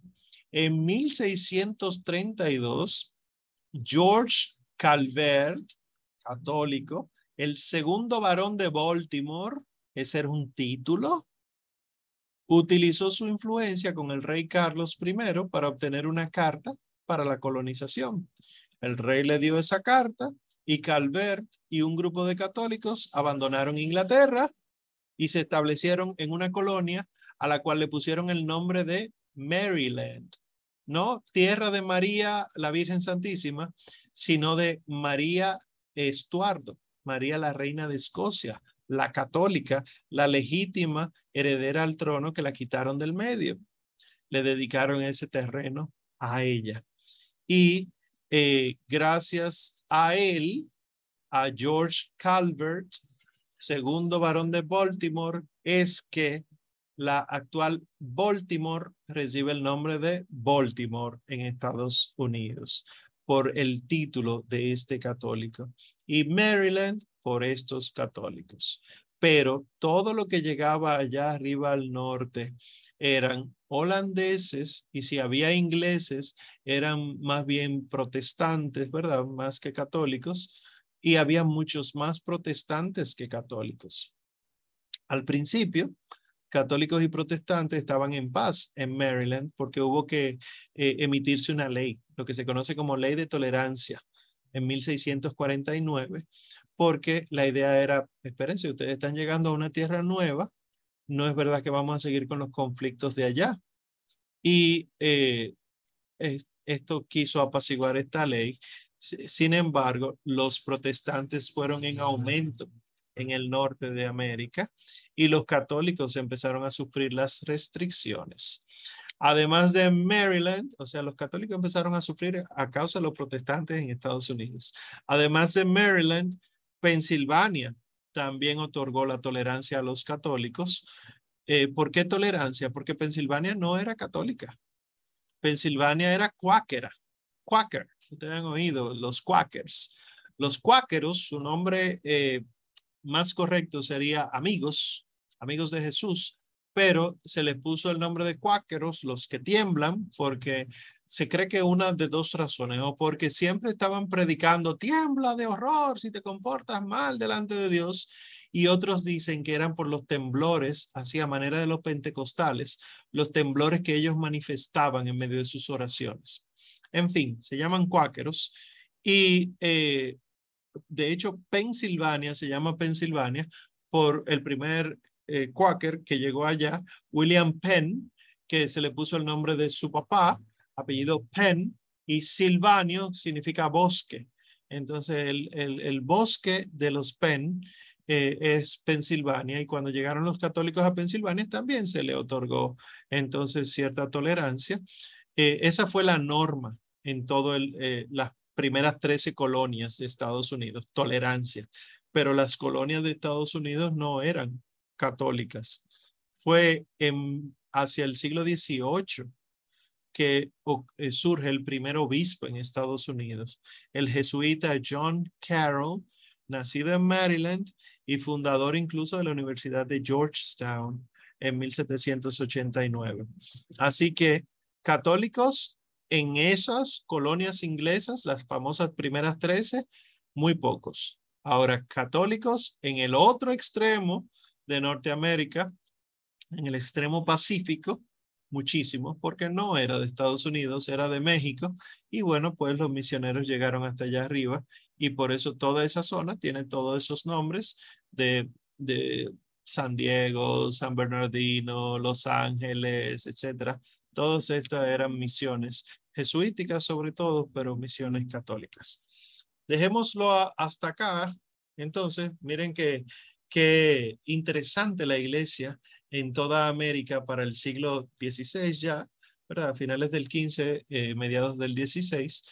En 1632, George Calvert, católico, el segundo varón de Baltimore, ese era un título, utilizó su influencia con el rey Carlos I para obtener una carta para la colonización. El rey le dio esa carta y Calvert y un grupo de católicos abandonaron Inglaterra y se establecieron en una colonia a la cual le pusieron el nombre de Maryland. No tierra de María, la Virgen Santísima, sino de María Estuardo, María la Reina de Escocia, la católica, la legítima heredera al trono que la quitaron del medio. Le dedicaron ese terreno a ella. Y eh, gracias a él, a George Calvert, segundo varón de Baltimore, es que la actual Baltimore recibe el nombre de Baltimore en Estados Unidos por el título de este católico y Maryland por estos católicos. Pero todo lo que llegaba allá arriba al norte eran holandeses y si había ingleses eran más bien protestantes, ¿verdad? Más que católicos y había muchos más protestantes que católicos. Al principio, católicos y protestantes estaban en paz en Maryland porque hubo que eh, emitirse una ley, lo que se conoce como ley de tolerancia en 1649, porque la idea era, espérense, ustedes están llegando a una tierra nueva, no es verdad que vamos a seguir con los conflictos de allá. Y eh, esto quiso apaciguar esta ley. Sin embargo, los protestantes fueron en aumento en el norte de América y los católicos empezaron a sufrir las restricciones. Además de Maryland, o sea, los católicos empezaron a sufrir a causa de los protestantes en Estados Unidos. Además de Maryland, Pensilvania también otorgó la tolerancia a los católicos. Eh, ¿Por qué tolerancia? Porque Pensilvania no era católica. Pensilvania era cuáquera, quaker. Ustedes han oído los quakers. Los cuáqueros, su nombre eh, más correcto sería amigos, amigos de Jesús, pero se le puso el nombre de cuáqueros, los que tiemblan, porque se cree que una de dos razones, o porque siempre estaban predicando, tiembla de horror si te comportas mal delante de Dios, y otros dicen que eran por los temblores, así a manera de los pentecostales, los temblores que ellos manifestaban en medio de sus oraciones. En fin, se llaman cuáqueros y eh, de hecho, Pensilvania se llama Pensilvania por el primer eh, quaker que llegó allá, William Penn, que se le puso el nombre de su papá, apellido Penn, y Silvanio significa bosque. Entonces, el, el, bosque de los Penn eh, es Pensilvania y cuando llegaron los católicos a Pensilvania también se le otorgó entonces cierta tolerancia. Eh, esa fue la norma en todo el, las primeras 13 colonias de Estados Unidos, tolerancia, pero las colonias de Estados Unidos no eran católicas. Fue en, hacia el siglo XVIII que eh, surge el primer obispo en Estados Unidos, el jesuita John Carroll, nacido en Maryland y fundador incluso de la Universidad de Georgetown en 1789. Así que católicos en esas colonias inglesas, las famosas primeras 13, muy pocos. Ahora, católicos en el otro extremo de Norteamérica, en el extremo pacífico, muchísimo, porque no era de Estados Unidos, era de México. Y bueno, pues los misioneros llegaron hasta allá arriba y por eso toda esa zona tiene todos esos nombres de, de San Diego, San Bernardino, Los Ángeles, etcétera. Todas estas eran misiones jesuíticas sobre todo, pero misiones católicas. Dejémoslo hasta acá. Entonces, miren que qué interesante la iglesia en toda América para el siglo XVI ya, ¿verdad? Finales del 15, eh, mediados del 16.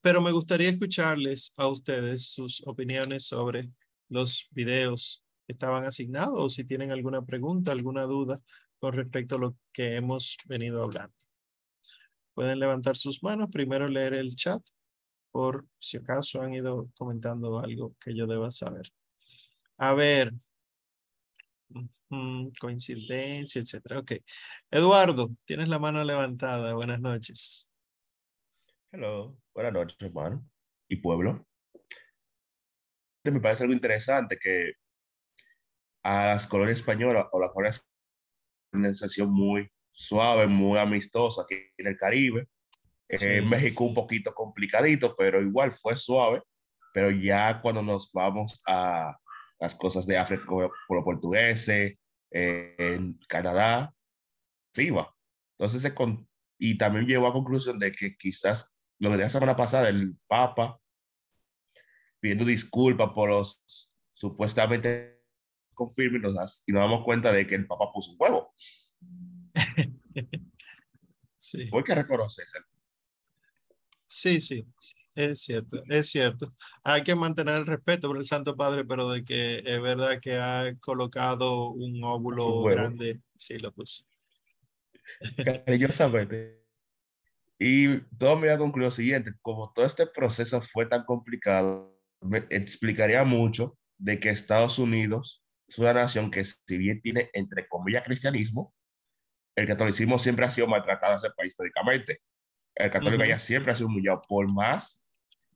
Pero me gustaría escucharles a ustedes sus opiniones sobre los videos que estaban asignados o si tienen alguna pregunta, alguna duda con respecto a lo que hemos venido hablando. Pueden levantar sus manos, primero leer el chat, por si acaso han ido comentando algo que yo deba saber. A ver, coincidencia, etcétera. Ok. Eduardo, tienes la mano levantada. Buenas noches. Hello, buenas noches, hermano. ¿Y pueblo? Me parece algo interesante que a las colonias españolas o las colonias organización muy suave, muy amistosa aquí en el Caribe. en México un poquito complicadito, pero igual fue suave. Pero ya cuando nos vamos a las cosas de África por los portugueses, en Canadá, sí va. Entonces, se y también llegó a conclusión de que quizás lo que de la semana pasada, el Papa pidiendo disculpas por los supuestamente confirmes y nos damos cuenta de que el Papa puso un huevo. <laughs> <laughs> sí. Hay que reconocerse. Sí, sí, es cierto, es cierto. Hay que mantener el respeto por el Santo Padre, pero de que es verdad que ha colocado un óvulo grande, sí lo puso. Cariñosamente. Y todo me ha concluido lo siguiente, como todo este proceso fue tan complicado, me explicaría mucho de que Estados Unidos es una nación que si bien tiene, entre comillas, cristianismo, el catolicismo siempre ha sido maltratado en ese país históricamente. El católico ya siempre ha sido humillado, por más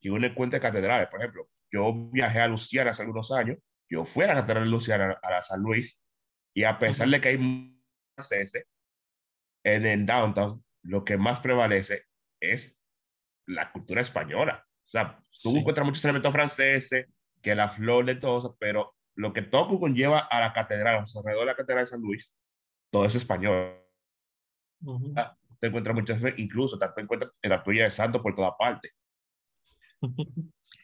que uno encuentre catedrales. Por ejemplo, yo viajé a Luciana hace algunos años, yo fui a la catedral de Luciana, a la San Luis, y a pesar de que hay franceses en el downtown, lo que más prevalece es la cultura española. O sea, tú encuentras muchos elementos franceses, que la flor de todo, pero lo que todo conlleva a la catedral, alrededor de la catedral de San Luis, todo es español. Te encuentras muchas veces, incluso te encuentras en la tuya de santo por toda parte. <laughs> o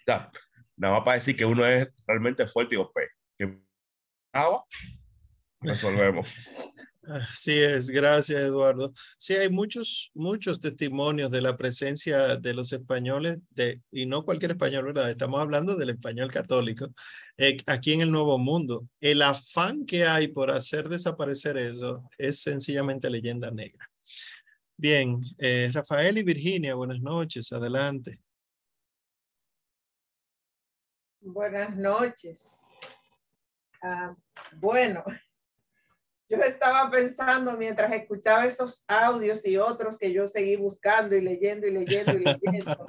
sea, nada más para decir que uno es realmente fuerte y OP. Que agua, resolvemos. Así es, gracias Eduardo. Sí, hay muchos, muchos testimonios de la presencia de los españoles, de, y no cualquier español, ¿verdad? Estamos hablando del español católico, eh, aquí en el Nuevo Mundo. El afán que hay por hacer desaparecer eso es sencillamente leyenda negra. Bien, eh, Rafael y Virginia, buenas noches, adelante. Buenas noches. Ah, bueno, yo estaba pensando mientras escuchaba esos audios y otros que yo seguí buscando y leyendo y leyendo y <laughs> leyendo,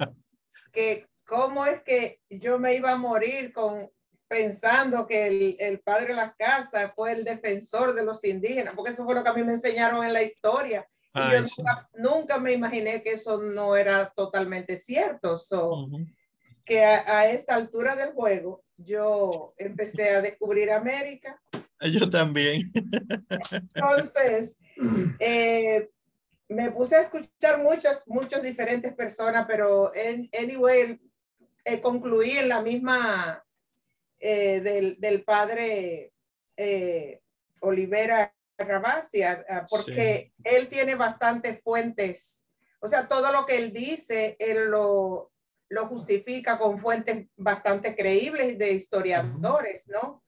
que cómo es que yo me iba a morir con pensando que el, el padre de las casas fue el defensor de los indígenas, porque eso fue lo que a mí me enseñaron en la historia. Yo nunca, me imaginé que eso no era totalmente cierto. So, Que a, a esta altura del juego yo empecé a descubrir América <laughs> Yo también. Entonces, eh, me puse a escuchar muchas, muchas diferentes personas, pero en, anyway, eh, concluí en la misma eh, del, del, padre Olivera Rabacia, porque él tiene bastantes fuentes. O sea, todo lo que él dice, él lo, lo justifica con fuentes bastante creíbles de historiadores, ¿no?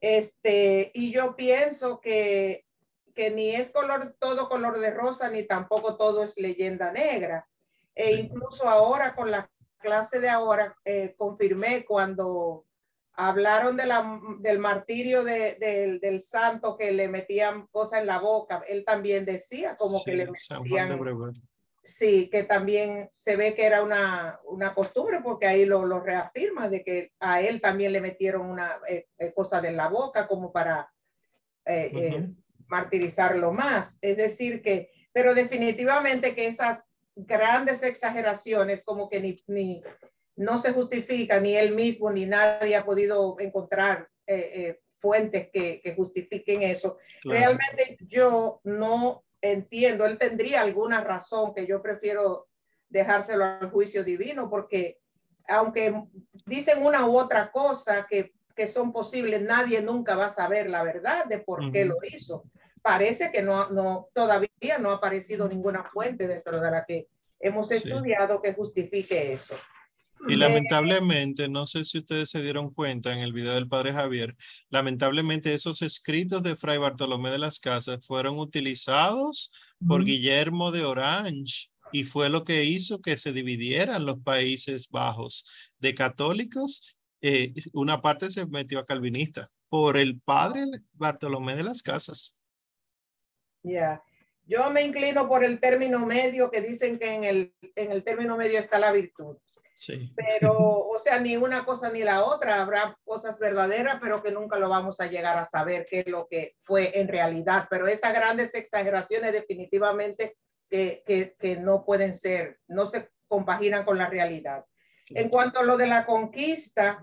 Este, y yo pienso que, que ni es color, todo color de rosa, ni tampoco todo es leyenda negra. E incluso ahora con la clase de ahora, eh, confirmé cuando hablaron de la, del martirio de, del santo que le metían cosas en la boca, él también decía como que le metían Sí, que también se ve que era una, una costumbre porque ahí lo, lo, reafirma de que a él también le metieron una eh, eh, cosa de la boca como para eh, martirizarlo más. Es decir, que, pero definitivamente que esas grandes exageraciones como que ni, ni no se justifica, ni él mismo ni nadie ha podido encontrar fuentes que, que, justifiquen eso. Realmente yo no entiendo, él tendría alguna razón que yo prefiero dejárselo al juicio divino, porque aunque dicen una u otra cosa que, que son posibles, nadie nunca va a saber la verdad de por qué lo hizo. Parece que no, no, todavía no ha aparecido ninguna fuente dentro de la que hemos estudiado que justifique eso. Y lamentablemente, no sé si ustedes se dieron cuenta en el video del padre Javier, lamentablemente esos escritos de Fray Bartolomé de las Casas fueron utilizados por Guillermo de Orange y fue lo que hizo que se dividieran los Países Bajos de católicos. Eh, una parte se metió a calvinista por el padre Bartolomé de las Casas. Ya. Yo me inclino por el término medio que dicen que en el, en el término medio está la virtud. Sí. Pero, o sea, ni una cosa ni la otra. Habrá cosas verdaderas, pero que nunca lo vamos a llegar a saber qué es lo que fue en realidad. Pero esas grandes exageraciones definitivamente que, que, que no pueden ser, no se compaginan con la realidad. En cuanto a lo de la conquista,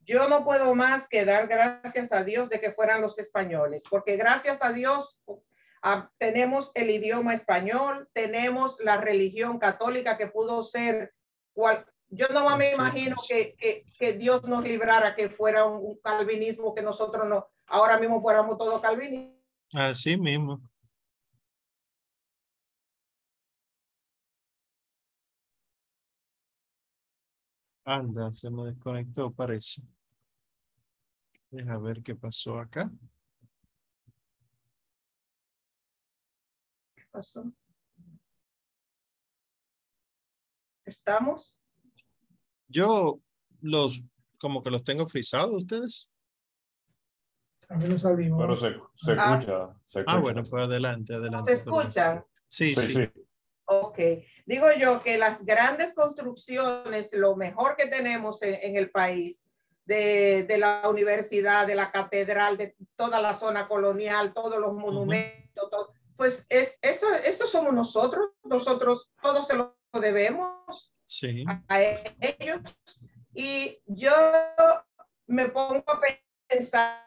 yo no puedo más que dar gracias a Dios de que fueran los españoles, porque gracias a Dios ah, tenemos el idioma español, tenemos la religión católica que pudo ser cual, yo no me imagino que, que, que, Dios nos librara que fuera un, calvinismo que nosotros no, ahora mismo fuéramos todos calvinistas. Así mismo. Anda, se me desconectó, parece. Deja ver qué pasó acá. ¿Qué pasó? ¿Estamos? Yo los, como que los tengo frisados ustedes. También lo salimos. Pero se, se Ah. escucha. Se Ah, bueno, pues adelante, adelante. ¿Se escuchan? Sí, Sí, sí. sí. Ok. Digo yo que las grandes construcciones, lo mejor que tenemos en, en el país, de, de, la universidad, de la catedral, de toda la zona colonial, todos los monumentos, todo, pues es, eso, eso somos nosotros, nosotros todos se lo debemos Sí. a ellos. Y yo me pongo a pensar,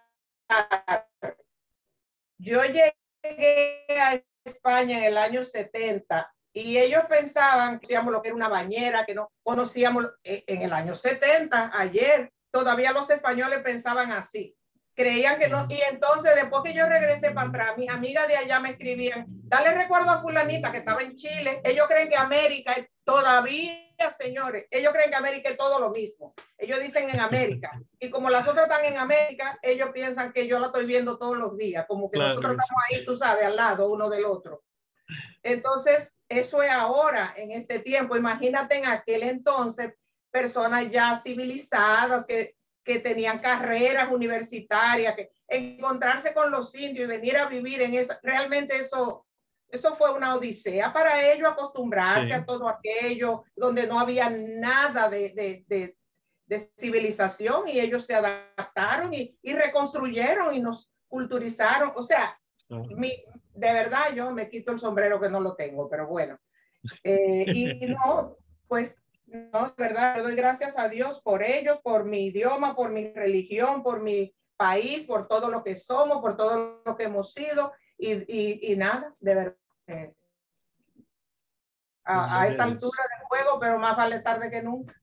yo llegué a España en el año 70 y ellos pensaban que conocíamos lo que era una bañera, que no conocíamos eh, en el año 70, ayer, todavía los españoles pensaban así. Creían que no, y entonces después que yo regresé para atrás, mis amigas de allá me escribían, dale recuerdo a fulanita que estaba en Chile, ellos creen que América es todavía, señores, ellos creen que América es todo lo mismo, ellos dicen en América, <laughs> y como las otras están en América, ellos piensan que yo la estoy viendo todos los días, como que Claro, nosotros estamos ahí, tú sabes, al lado uno del otro. Entonces, eso es ahora, en este tiempo. Imagínate en aquel entonces, personas ya civilizadas que, que tenían carreras universitarias, que encontrarse con los indios y venir a vivir en eso, realmente eso, eso fue una odisea para ellos acostumbrarse Sí. a todo aquello, donde no había nada de, de, de, de civilización y ellos se adaptaron y, y reconstruyeron y nos culturizaron. O sea, mi, de verdad yo me quito el sombrero que no lo tengo, pero bueno. <laughs> Eh, y no, pues no, de verdad, yo doy gracias a Dios por ellos, por mi idioma, por mi religión, por mi país, por todo lo que somos, por todo lo que hemos sido y, y, y nada, de verdad. a, a esta a altura del juego, pero más vale tarde que nunca.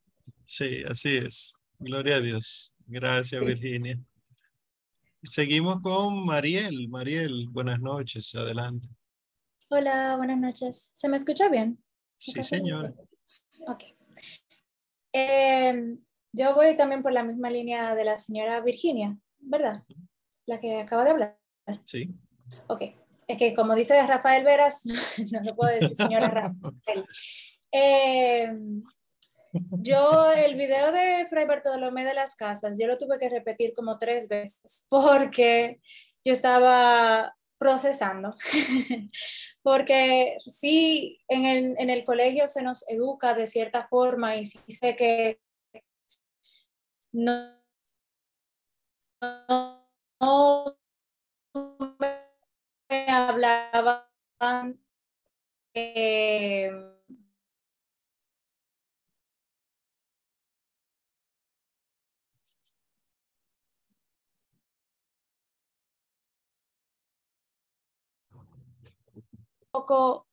Sí, así es. Gloria a Dios. Gracias, Sí. Virginia. Seguimos con Mariel. Mariel, buenas noches. Adelante. Hola, buenas noches. ¿Se me escucha bien? Sí, señora. Ok. Eh, yo voy también por la misma línea de la señora Virginia, ¿verdad? La que acaba de hablar. Sí. Ok. Es que como dice Rafael Veras, <laughs> no le puedo decir señora Rafael. Eh, yo el video de Fray Bartolomé de las Casas, yo lo tuve que repetir como tres veces porque yo estaba procesando. <laughs> porque sí, en el, en el colegio se nos educa de cierta forma y sí sé que no, no me hablaban eh, poco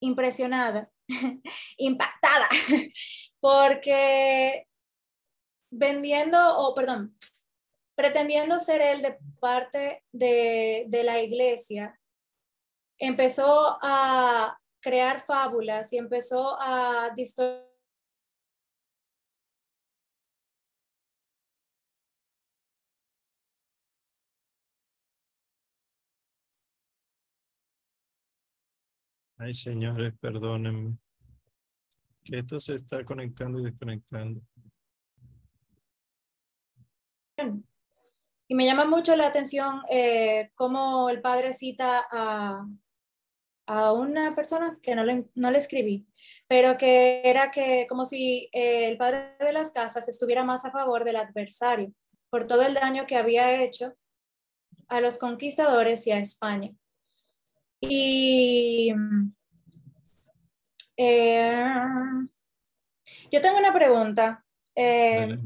impresionada, <laughs> impactada, <laughs> porque vendiendo, o perdón, pretendiendo ser él de parte de, de la iglesia, empezó a crear fábulas y empezó a distorsionar Ay, señores, perdónenme. Que esto se está conectando y desconectando. Y me llama mucho la atención eh, cómo el padre cita a, a una persona que no le, no le escribí, pero que era que como si eh, el padre de las casas estuviera más a favor del adversario por todo el daño que había hecho a los conquistadores y a España. Y eh, yo tengo una pregunta. Eh,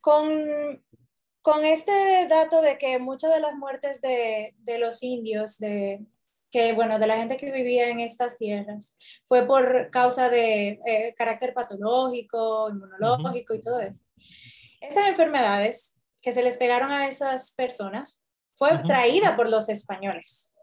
con, con, este dato de que muchas de las muertes de, de, los indios, de, que, bueno, de la gente que vivía en estas tierras, fue por causa de eh, carácter patológico, inmunológico y todo eso. Esas enfermedades que se les pegaron a esas personas fue traída por los españoles.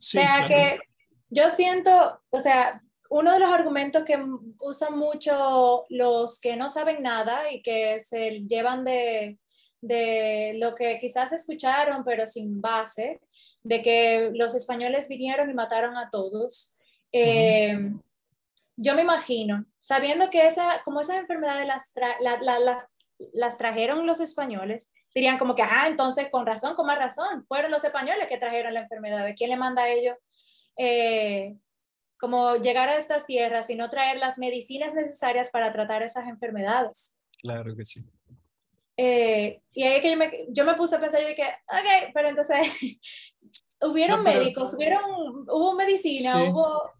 O sea que yo siento, o sea, uno de los argumentos que usan mucho los que no saben nada y que se llevan de, de lo que quizás escucharon, pero sin base, de que los españoles vinieron y mataron a todos. Eh, yo me imagino, sabiendo que esa, como esas enfermedades las, las trajeron los españoles, dirían como que, ah, entonces con razón, con más razón, fueron los españoles que trajeron la enfermedad. ¿De quién le manda a ellos? Eh, como llegar a estas tierras y no traer las medicinas necesarias para tratar esas enfermedades. Claro que sí. Eh, y ahí que yo me, yo me, puse a pensar, yo dije, ok, pero entonces, <laughs> hubieron médicos, hubieron, hubo medicina, hubo...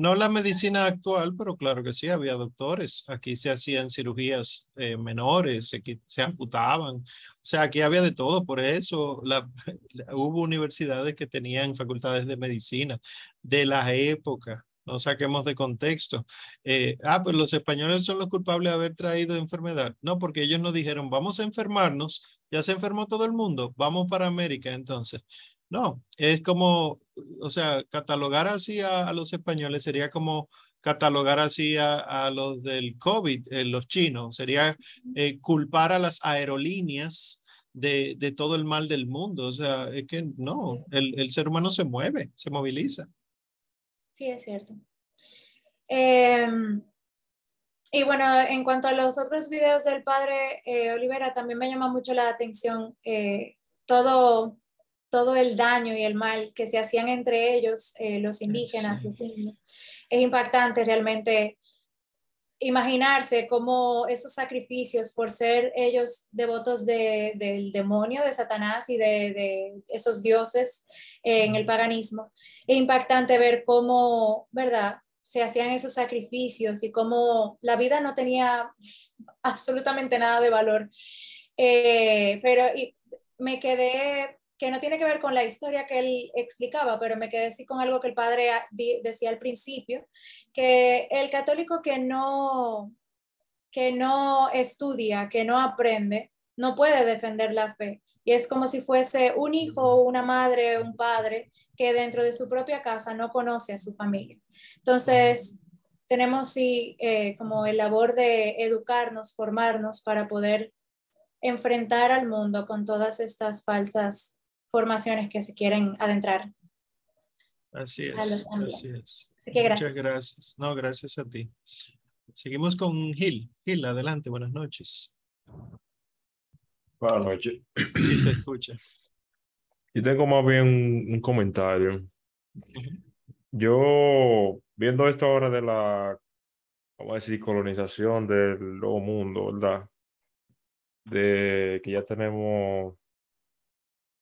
No la medicina actual, pero claro que sí, había doctores. Aquí se hacían cirugías eh, menores, se, se, amputaban. O sea, aquí había de todo. Por eso <laughs> hubo universidades que tenían facultades de medicina de la época. No saquemos de contexto. Eh, ah, pues los españoles son los culpables de haber traído enfermedad. No, porque ellos nos dijeron, vamos a enfermarnos. Ya se enfermó todo el mundo. Vamos para América entonces. No, es como, o sea, catalogar así a, los españoles sería como catalogar así a, los del COVID, eh, los chinos, sería eh, culpar a las aerolíneas de, de, todo el mal del mundo. O sea, es que no, el, el, ser humano se mueve, se moviliza. Sí, es cierto. Em, y bueno, en cuanto a los otros videos del padre eh, Olivera, también me llama mucho la atención todo todo el daño y el mal que se hacían entre ellos, eh, los indígenas, los indios. Es impactante realmente imaginarse cómo esos sacrificios por ser ellos devotos del demonio, de Satanás y de, esos dioses eh, en el paganismo. Es impactante ver cómo, ¿verdad? Se hacían esos sacrificios y cómo la vida no tenía absolutamente nada de valor. Eh, pero me quedé que no tiene que ver con la historia que él explicaba, pero me quedé así con algo que el padre decía al principio, que el católico que no, que no estudia, que no aprende, no puede defender la fe. Y es como si fuese un hijo, una madre, un padre que dentro de su propia casa no conoce a su familia. Entonces, tenemos sí eh, como el labor de educarnos, formarnos para poder enfrentar al mundo con todas estas falsas formaciones que se quieren adentrar. Así es, así es. gracias. Muchas gracias. No, gracias a ti. Seguimos con Gil. Gil, adelante, buenas noches. Buenas noches. Sí, se escucha. Y tengo más bien un, comentario. Yo, viendo esto ahora de la, vamos a decir, colonización del nuevo mundo, ¿verdad? De que ya tenemos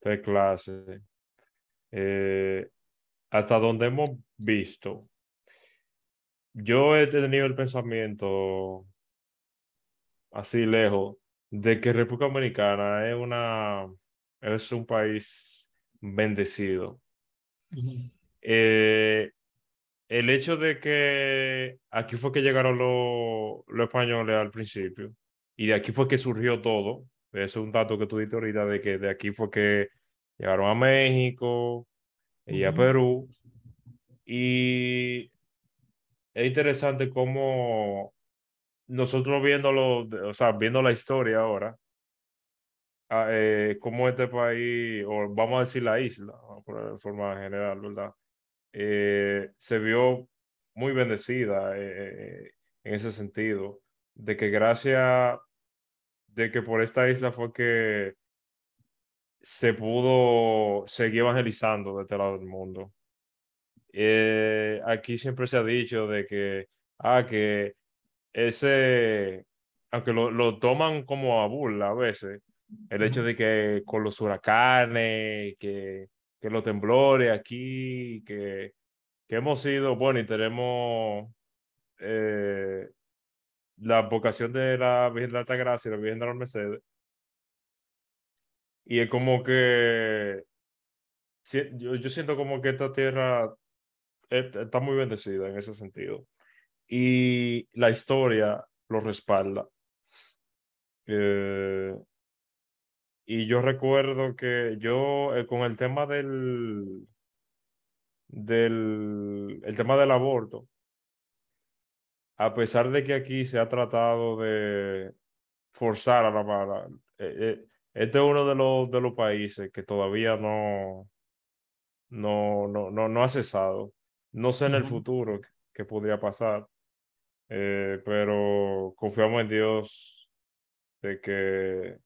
de clase, eh, hasta donde hemos visto, yo he tenido el pensamiento así lejos de que República Dominicana es una es un país bendecido. Eh, el hecho de que aquí fue que llegaron los, los españoles al principio y de aquí fue que surgió todo, ese es un dato que tú diste ahorita de que de aquí fue que llegaron a México y a Perú. Y es interesante cómo nosotros viéndolo, o sea, viendo la historia ahora, ah, eh, cómo este país, o vamos a decir la isla, de forma general, ¿verdad? Eh, se vio muy bendecida eh, en ese sentido, de que gracias de que por esta isla fue que se pudo seguir evangelizando de este lado del mundo. eh, aquí siempre se ha dicho de que, ah, que ese, aunque lo, lo toman como a burla a veces, el hecho de que con los huracanes, que, que los temblores aquí, que, que hemos sido, bueno, y tenemos eh, la vocación de la Virgen de la Altagracia y la Virgen de la Mercedes. Y es como que yo, yo siento como que esta tierra está muy bendecida en ese sentido. Y la historia lo respalda. Eh, y yo recuerdo que yo eh, con el tema del, del el tema del aborto, a pesar de que aquí se ha tratado de forzar a la mala, eh, este es uno de los, de los países que todavía no, no, no, no, no ha cesado. No sé en el futuro qué podría pasar, eh, pero confiamos en Dios de que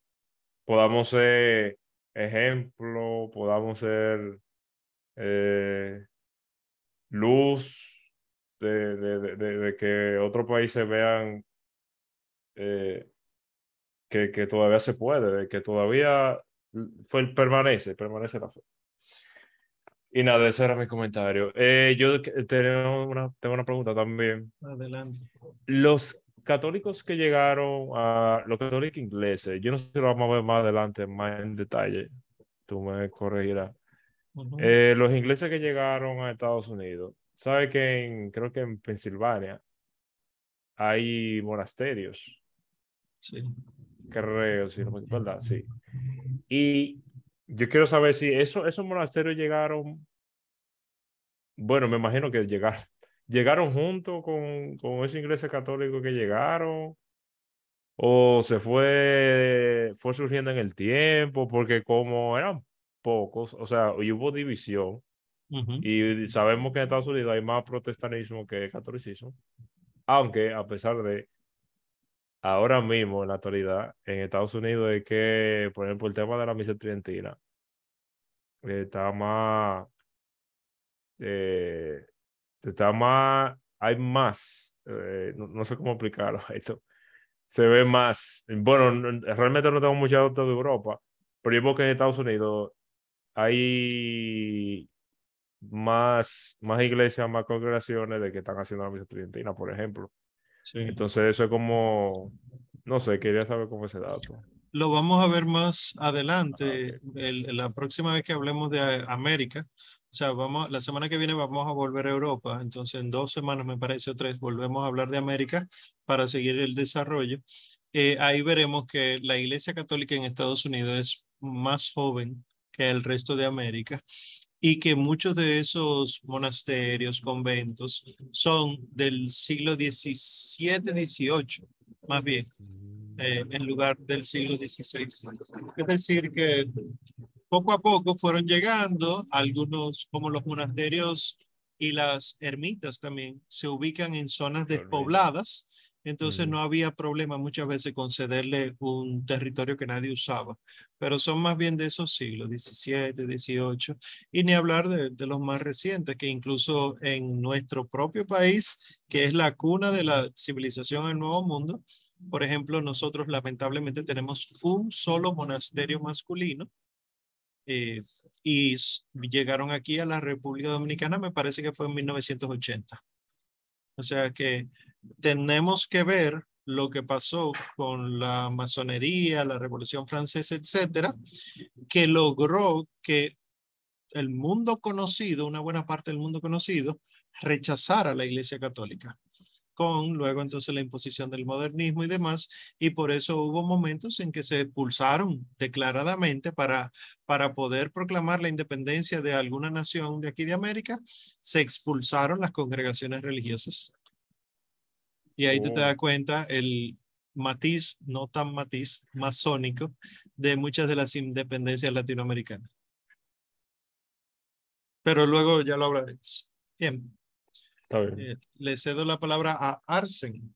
podamos ser ejemplo, podamos ser eh, luz de, de, de, que otros países vean eh, que, que, todavía se puede, de que todavía fue, permanece, permanece la fe. Y nada, ese era mi comentario. Eh, yo tengo una, tengo una pregunta también. Adelante. Los católicos que llegaron a los católicos ingleses, yo no sé si lo vamos a ver más adelante, más en detalle, tú me corregirás. Eh, los ingleses que llegaron a Estados Unidos, sabe que en, creo que en Pensilvania hay monasterios. Sí. Creo, si no me acuerdo, sí. Y yo quiero saber si eso, esos monasterios llegaron, bueno, me imagino que <laughs> llegaron, llegaron junto con, con esos ingleses católicos que llegaron, o se fue, fue surgiendo en el tiempo, porque como eran pocos, o sea, hubo división, y sabemos que en Estados Unidos hay más protestantismo que catolicismo, aunque a pesar de ahora mismo en la actualidad en Estados Unidos es que, por ejemplo, el tema de la misa tridentina está más, eh, está más, hay más, eh, no, sé cómo explicarlo <laughs> esto, se ve más, bueno, realmente no tengo mucha datos de Europa, pero yo creo que en Estados Unidos hay más, más iglesias, más congregaciones de que están haciendo la misa tridentina, por ejemplo. Entonces eso es como, no sé, quería saber cómo ese dato. Lo vamos a ver más adelante, el, la próxima vez que hablemos de América. O sea, vamos, la semana que viene vamos a volver a Europa, entonces en dos semanas, me parece, o tres, volvemos a hablar de América para seguir el desarrollo. Eh, ahí veremos que la Iglesia Católica en Estados Unidos es más joven que el resto de América y que muchos de esos monasterios, conventos, son del siglo XVII, XVIII, más bien, eh, en lugar del siglo XVI. Es decir, que poco a poco fueron llegando algunos, como los monasterios y las ermitas también, se ubican en zonas despobladas entonces no había problema muchas veces con cederle un territorio que nadie usaba, pero son más bien de esos siglos, 17, 18, y ni hablar de, de, los más recientes, que incluso en nuestro propio país, que es la cuna de la civilización en el Nuevo Mundo, por ejemplo, nosotros lamentablemente tenemos un solo monasterio masculino eh, y llegaron aquí a la República Dominicana, me parece que fue en 1980. O sea que tenemos que ver lo que pasó con la masonería, la Revolución Francesa, etcétera, que logró que el mundo conocido, una buena parte del mundo conocido, rechazara la Iglesia Católica con luego entonces la imposición del modernismo y demás, y por eso hubo momentos en que se expulsaron declaradamente para, para poder proclamar la independencia de alguna nación de aquí de América, se expulsaron las congregaciones religiosas. Y ahí te oh. das cuenta el matiz, no tan matiz, masónico de muchas de las independencias latinoamericanas. Pero luego ya lo hablaremos. Bien. Eh, le cedo la palabra a Arsen.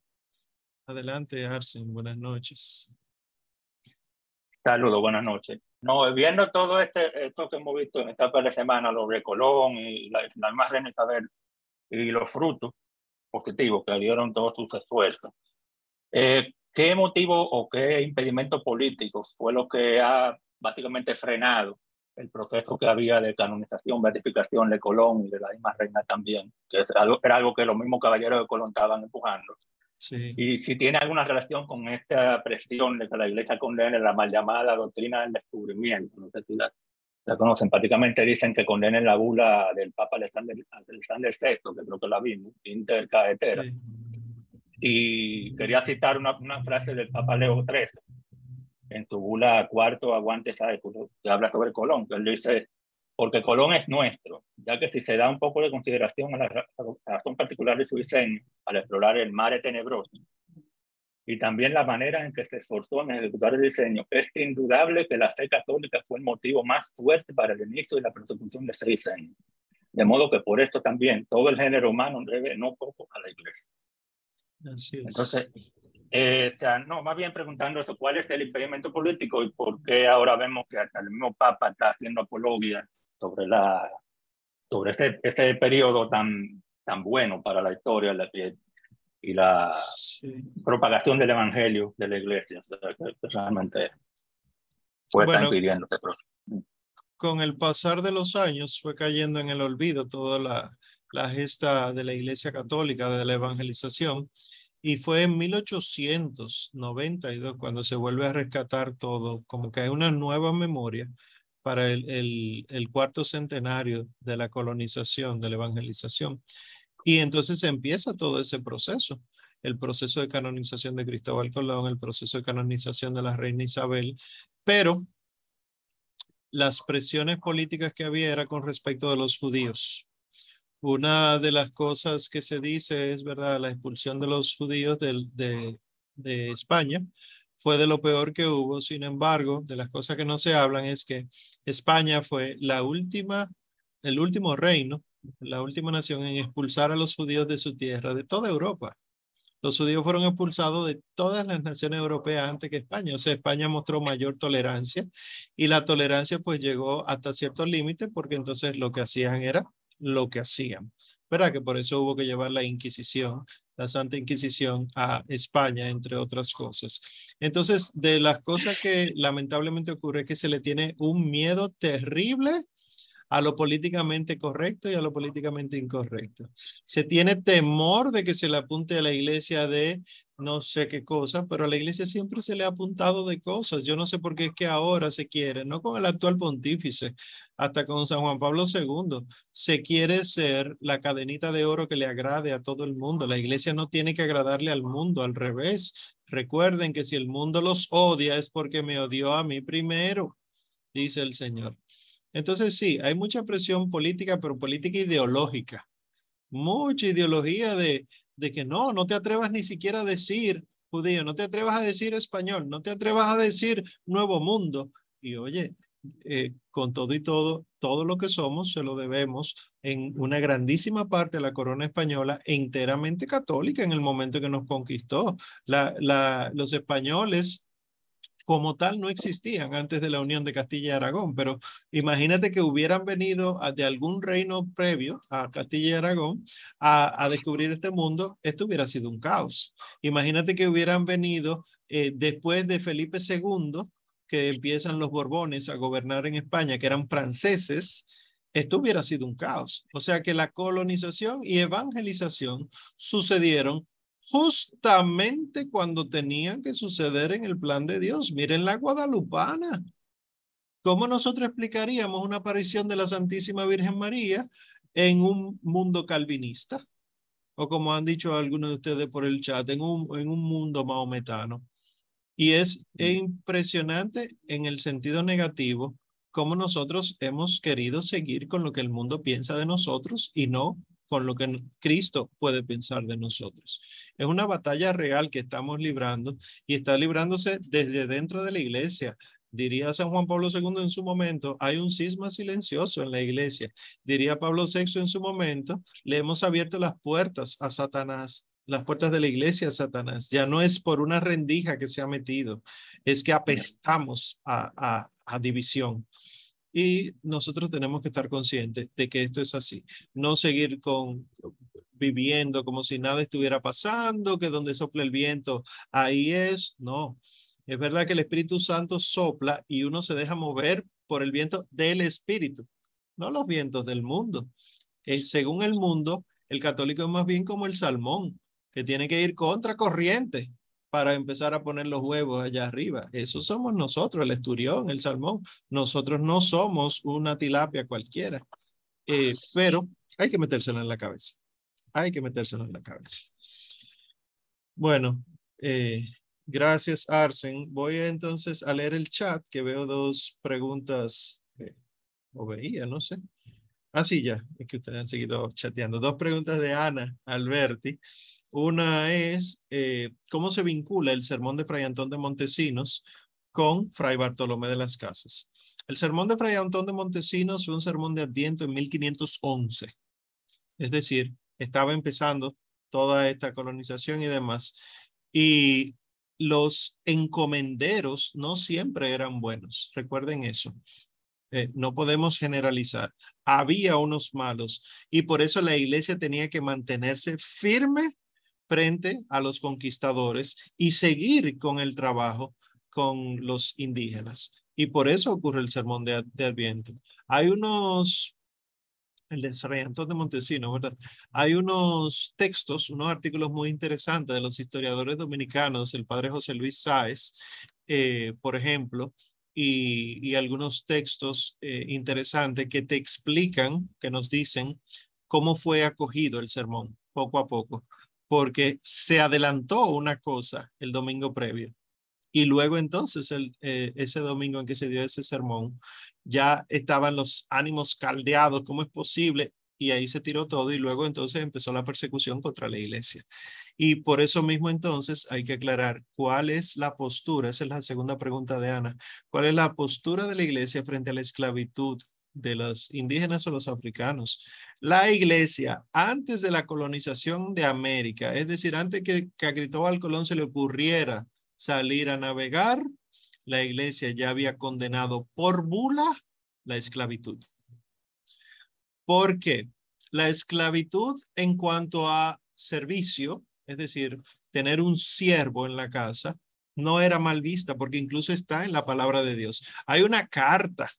Adelante, Arsen. Buenas noches. Saludos, buenas noches. No, viendo todo este, esto que hemos visto en esta par de semanas, los de Colón y la, la Reina Isabel, y los frutos positivos que dieron todos sus esfuerzos. Eh, ¿Qué motivo o qué impedimento político fue lo que ha básicamente frenado el proceso que había de canonización, beatificación de Colón y de la misma reina también? Que es algo, era algo que los mismos caballeros de Colón estaban empujando. Sí. Y si tiene alguna relación con esta presión de que la iglesia condene la mal llamada doctrina del descubrimiento, no sé si la, la conocen, prácticamente dicen que condenen la bula del Papa Alexander, Alexander VI, que creo que la vimos, Inter Caetera. sí. Y quería citar una, una frase del Papa Leo XIII en su bula cuarto aguante sáeculo, que habla sobre Colón, que él dice, porque Colón es nuestro, ya que si se da un poco de consideración a la, a la razón particular de su diseño al explorar el mare tenebroso, y también la manera en que se esforzó en ejecutar el diseño, es indudable que la fe católica fue el motivo más fuerte para el inicio y la persecución de ese diseño. De modo que por esto también todo el género humano debe no poco a la iglesia. Así es. Entonces, eh, o sea, no, más bien preguntando eso, ¿cuál es el impedimento político y por qué ahora vemos que hasta el mismo Papa está haciendo apología sobre, la, sobre este, este periodo tan, tan bueno para la historia la- y, y la Sí. propagación del Evangelio de la Iglesia? O sea, que, realmente fue Bueno. estar impidiendo este proceso. con el pasar de los años fue cayendo en el olvido toda la, la gesta de la Iglesia Católica de la evangelización y fue en 1892 cuando se vuelve a rescatar todo, como que hay una nueva memoria para el, el, el cuarto centenario de la colonización, de la evangelización. Y entonces empieza todo ese proceso, el proceso de canonización de Cristóbal Colón, el proceso de canonización de la reina Isabel, pero las presiones políticas que había era con respecto de los judíos. Una de las cosas que se dice es, ¿verdad? La expulsión de los judíos del- de, de España fue de lo peor que hubo. Sin embargo, de las cosas que no se hablan es que España fue la última, el último reino, la última nación en expulsar a los judíos de su tierra, de toda Europa. Los judíos fueron expulsados de todas las naciones europeas antes que España. O sea, España mostró mayor tolerancia y la tolerancia pues llegó hasta ciertos límites porque entonces lo que hacían era lo que hacían. ¿Verdad? Que por eso hubo que llevar la Inquisición, la Santa Inquisición a España, entre otras cosas. Entonces, de las cosas que lamentablemente ocurre es que se le tiene un miedo terrible a lo políticamente correcto y a lo políticamente incorrecto. Se tiene temor de que se le apunte a la iglesia de no sé qué cosa, pero a la iglesia siempre se le ha apuntado de cosas. Yo no sé por qué es que ahora se quiere, no con el actual pontífice, hasta con San Juan Pablo II, se quiere ser la cadenita de oro que le agrade a todo el mundo. La iglesia no tiene que agradarle al mundo, al revés. Recuerden que si el mundo los odia es porque me odió a mí primero, dice el Señor. Entonces sí, hay mucha presión política, pero política ideológica. Mucha ideología de, de que no, no te atrevas ni siquiera a decir judío, no te atrevas a decir español, no te atrevas a decir nuevo mundo. Y oye, eh, con todo y todo, todo lo que somos se lo debemos en una grandísima parte a la corona española enteramente católica en el momento que nos conquistó. La, la, los españoles como tal no existían antes de la unión de Castilla y Aragón, pero imagínate que hubieran venido de algún reino previo a Castilla y Aragón a, a, descubrir este mundo, esto hubiera sido un caos. Imagínate que hubieran venido eh, después de Felipe II, que empiezan los Borbones a gobernar en España, que eran franceses, esto hubiera sido un caos. O sea que la colonización y evangelización sucedieron justamente cuando tenían que suceder en el plan de Dios. Miren la guadalupana. ¿Cómo nosotros explicaríamos una aparición de la Santísima Virgen María en un mundo calvinista? O como han dicho algunos de ustedes por el chat, en un, en un mundo maometano. Y es impresionante en el sentido negativo cómo nosotros hemos querido seguir con lo que el mundo piensa de nosotros y no con lo que Cristo puede pensar de nosotros. Es una batalla real que estamos librando y está librándose desde dentro de la iglesia. Diría San Juan Pablo II en su momento, hay un cisma silencioso en la iglesia. Diría Pablo VI en su momento, le hemos abierto las puertas a Satanás las puertas de la iglesia, Satanás. Ya no es por una rendija que se ha metido, es que apestamos a, a división. Y nosotros tenemos que estar conscientes de que esto es así. No seguir con viviendo como si nada estuviera pasando, que donde sopla el viento, ahí es. No, es verdad que el Espíritu Santo sopla y uno se deja mover por el viento del Espíritu, no los vientos del mundo. Eh, según el mundo, el católico es más bien como el salmón, que tiene que ir contra corriente para empezar a poner los huevos allá arriba. Eso somos nosotros, el esturión, el salmón. Nosotros no somos una tilapia cualquiera, eh, pero hay que metérselo en la cabeza. Hay que metérselo en la cabeza. Bueno, eh, gracias Arsen. Voy entonces a leer el chat que veo dos preguntas, o veía, no sé. Ah, sí, ya, es que ustedes han seguido chateando. Dos preguntas de Ana Alberti. Una es, eh, ¿cómo se vincula el sermón de Fray Antón de Montesinos con Fray Bartolomé de las Casas? El sermón de Fray Antón de Montesinos fue un sermón de Adviento en 1511. Es decir, estaba empezando toda esta colonización y demás. Y los encomenderos no siempre eran buenos. Recuerden eso. Eh, no podemos generalizar. Había unos malos y por eso la iglesia tenía que mantenerse firme frente a los conquistadores y seguir con el trabajo con los indígenas. Y por eso ocurre el sermón de, de Adviento. Hay unos el de Fray de Montesino, ¿verdad? Hay unos textos, unos artículos muy interesantes de los historiadores dominicanos, el padre José Luis Sáez, eh, por ejemplo, y, algunos textos eh, interesantes que te explican, que nos dicen cómo fue acogido el sermón poco a poco, porque se adelantó una cosa el domingo previo. Y luego entonces, eh, ese domingo en que se dio ese sermón, ya estaban los ánimos caldeados, ¿cómo es posible? Y ahí se tiró todo y luego entonces empezó la persecución contra la iglesia. Y por eso mismo entonces hay que aclarar cuál es la postura, esa es la segunda pregunta de Ana, cuál es la postura de la iglesia frente a la esclavitud de los indígenas o los africanos. La iglesia, antes de la colonización de América, es decir, antes que, que a Cristóbal Colón se le ocurriera salir a navegar, la iglesia ya había condenado por bula la esclavitud. ¿Por qué? La esclavitud en cuanto a servicio, es decir, tener un siervo en la casa, no era mal vista porque incluso está en la palabra de Dios. Hay una carta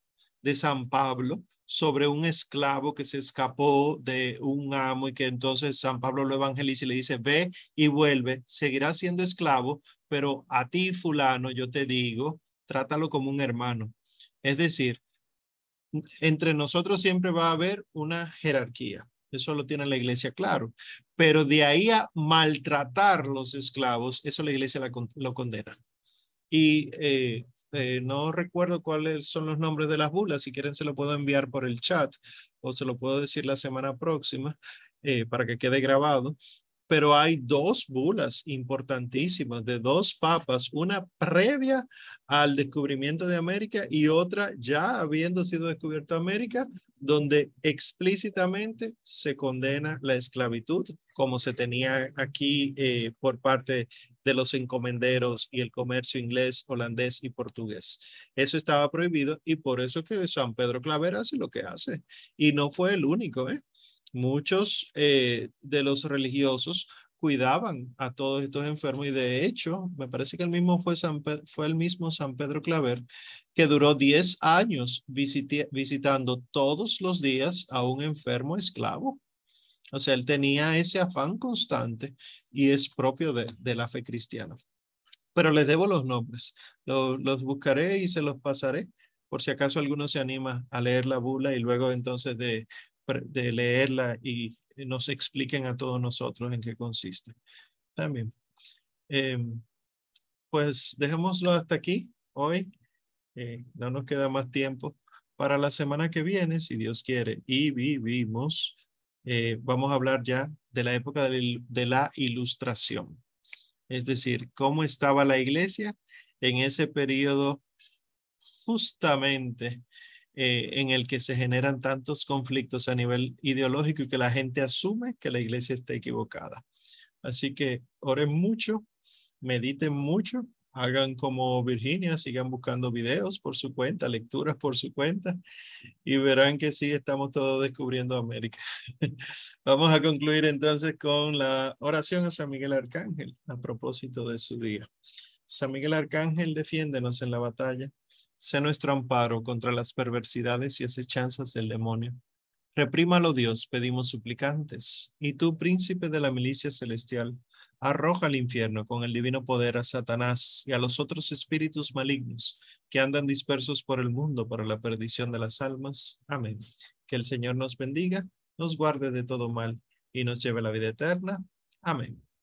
de San Pablo sobre un esclavo que se escapó de un amo y que entonces San Pablo lo evangeliza y le dice, ve y vuelve, seguirá siendo esclavo, pero a ti fulano yo te digo, trátalo como un hermano. Es decir, entre nosotros siempre va a haber una jerarquía. Eso lo tiene la iglesia claro. Pero de ahí a maltratar los esclavos, eso la iglesia lo condena. Y eh, eh, no recuerdo cuáles son los nombres de las bulas. Si quieren, se lo puedo enviar por el chat o se lo puedo decir la semana próxima eh, para que quede grabado pero hay dos bulas importantísimas de dos papas, una previa al descubrimiento de América y otra ya habiendo sido descubierta América, donde explícitamente se condena la esclavitud, como se tenía aquí eh, por parte de los encomenderos y el comercio inglés, holandés y portugués. Eso estaba prohibido y por eso que San Pedro Claver hace lo que hace. Y no fue el único, ¿eh? muchos eh, de los religiosos cuidaban a todos estos enfermos y de hecho me parece que el mismo fue, San fue el mismo San Pedro Claver que duró 10 años visitando todos los días a un enfermo esclavo. O sea, él tenía ese afán constante y es propio de, de la fe cristiana. Pero les debo los nombres, los buscaré y se los pasaré por si acaso alguno se anima a leer la bula y luego entonces de de leerla y nos expliquen a todos nosotros en qué consiste. También. Em, pues dejémoslo hasta aquí hoy. Eh, no nos queda más tiempo. Para la semana que viene, si Dios quiere, y vivimos, eh, vamos a hablar ya de la época de la ilustración. Es decir, cómo estaba la iglesia en ese periodo justamente eh, en el que se generan tantos conflictos a nivel ideológico y que la gente asume que la iglesia está equivocada. Así que oren mucho, mediten mucho, hagan como Virginia, sigan buscando videos por su cuenta, lecturas por su cuenta y verán que sí estamos todos descubriendo América. <laughs> Vamos a concluir entonces con la oración a San Miguel Arcángel a propósito de su día. San Miguel Arcángel, defiéndenos en la batalla. Sé nuestro amparo contra las perversidades y acechanzas del demonio. Reprímalo Dios, pedimos suplicantes. Y tú, príncipe de la milicia celestial, arroja al infierno con el divino poder a Satanás y a los otros espíritus malignos que andan dispersos por el mundo para la perdición de las almas. Amén. Que el Señor nos bendiga, nos guarde de todo mal y nos lleve a la vida eterna. Amén.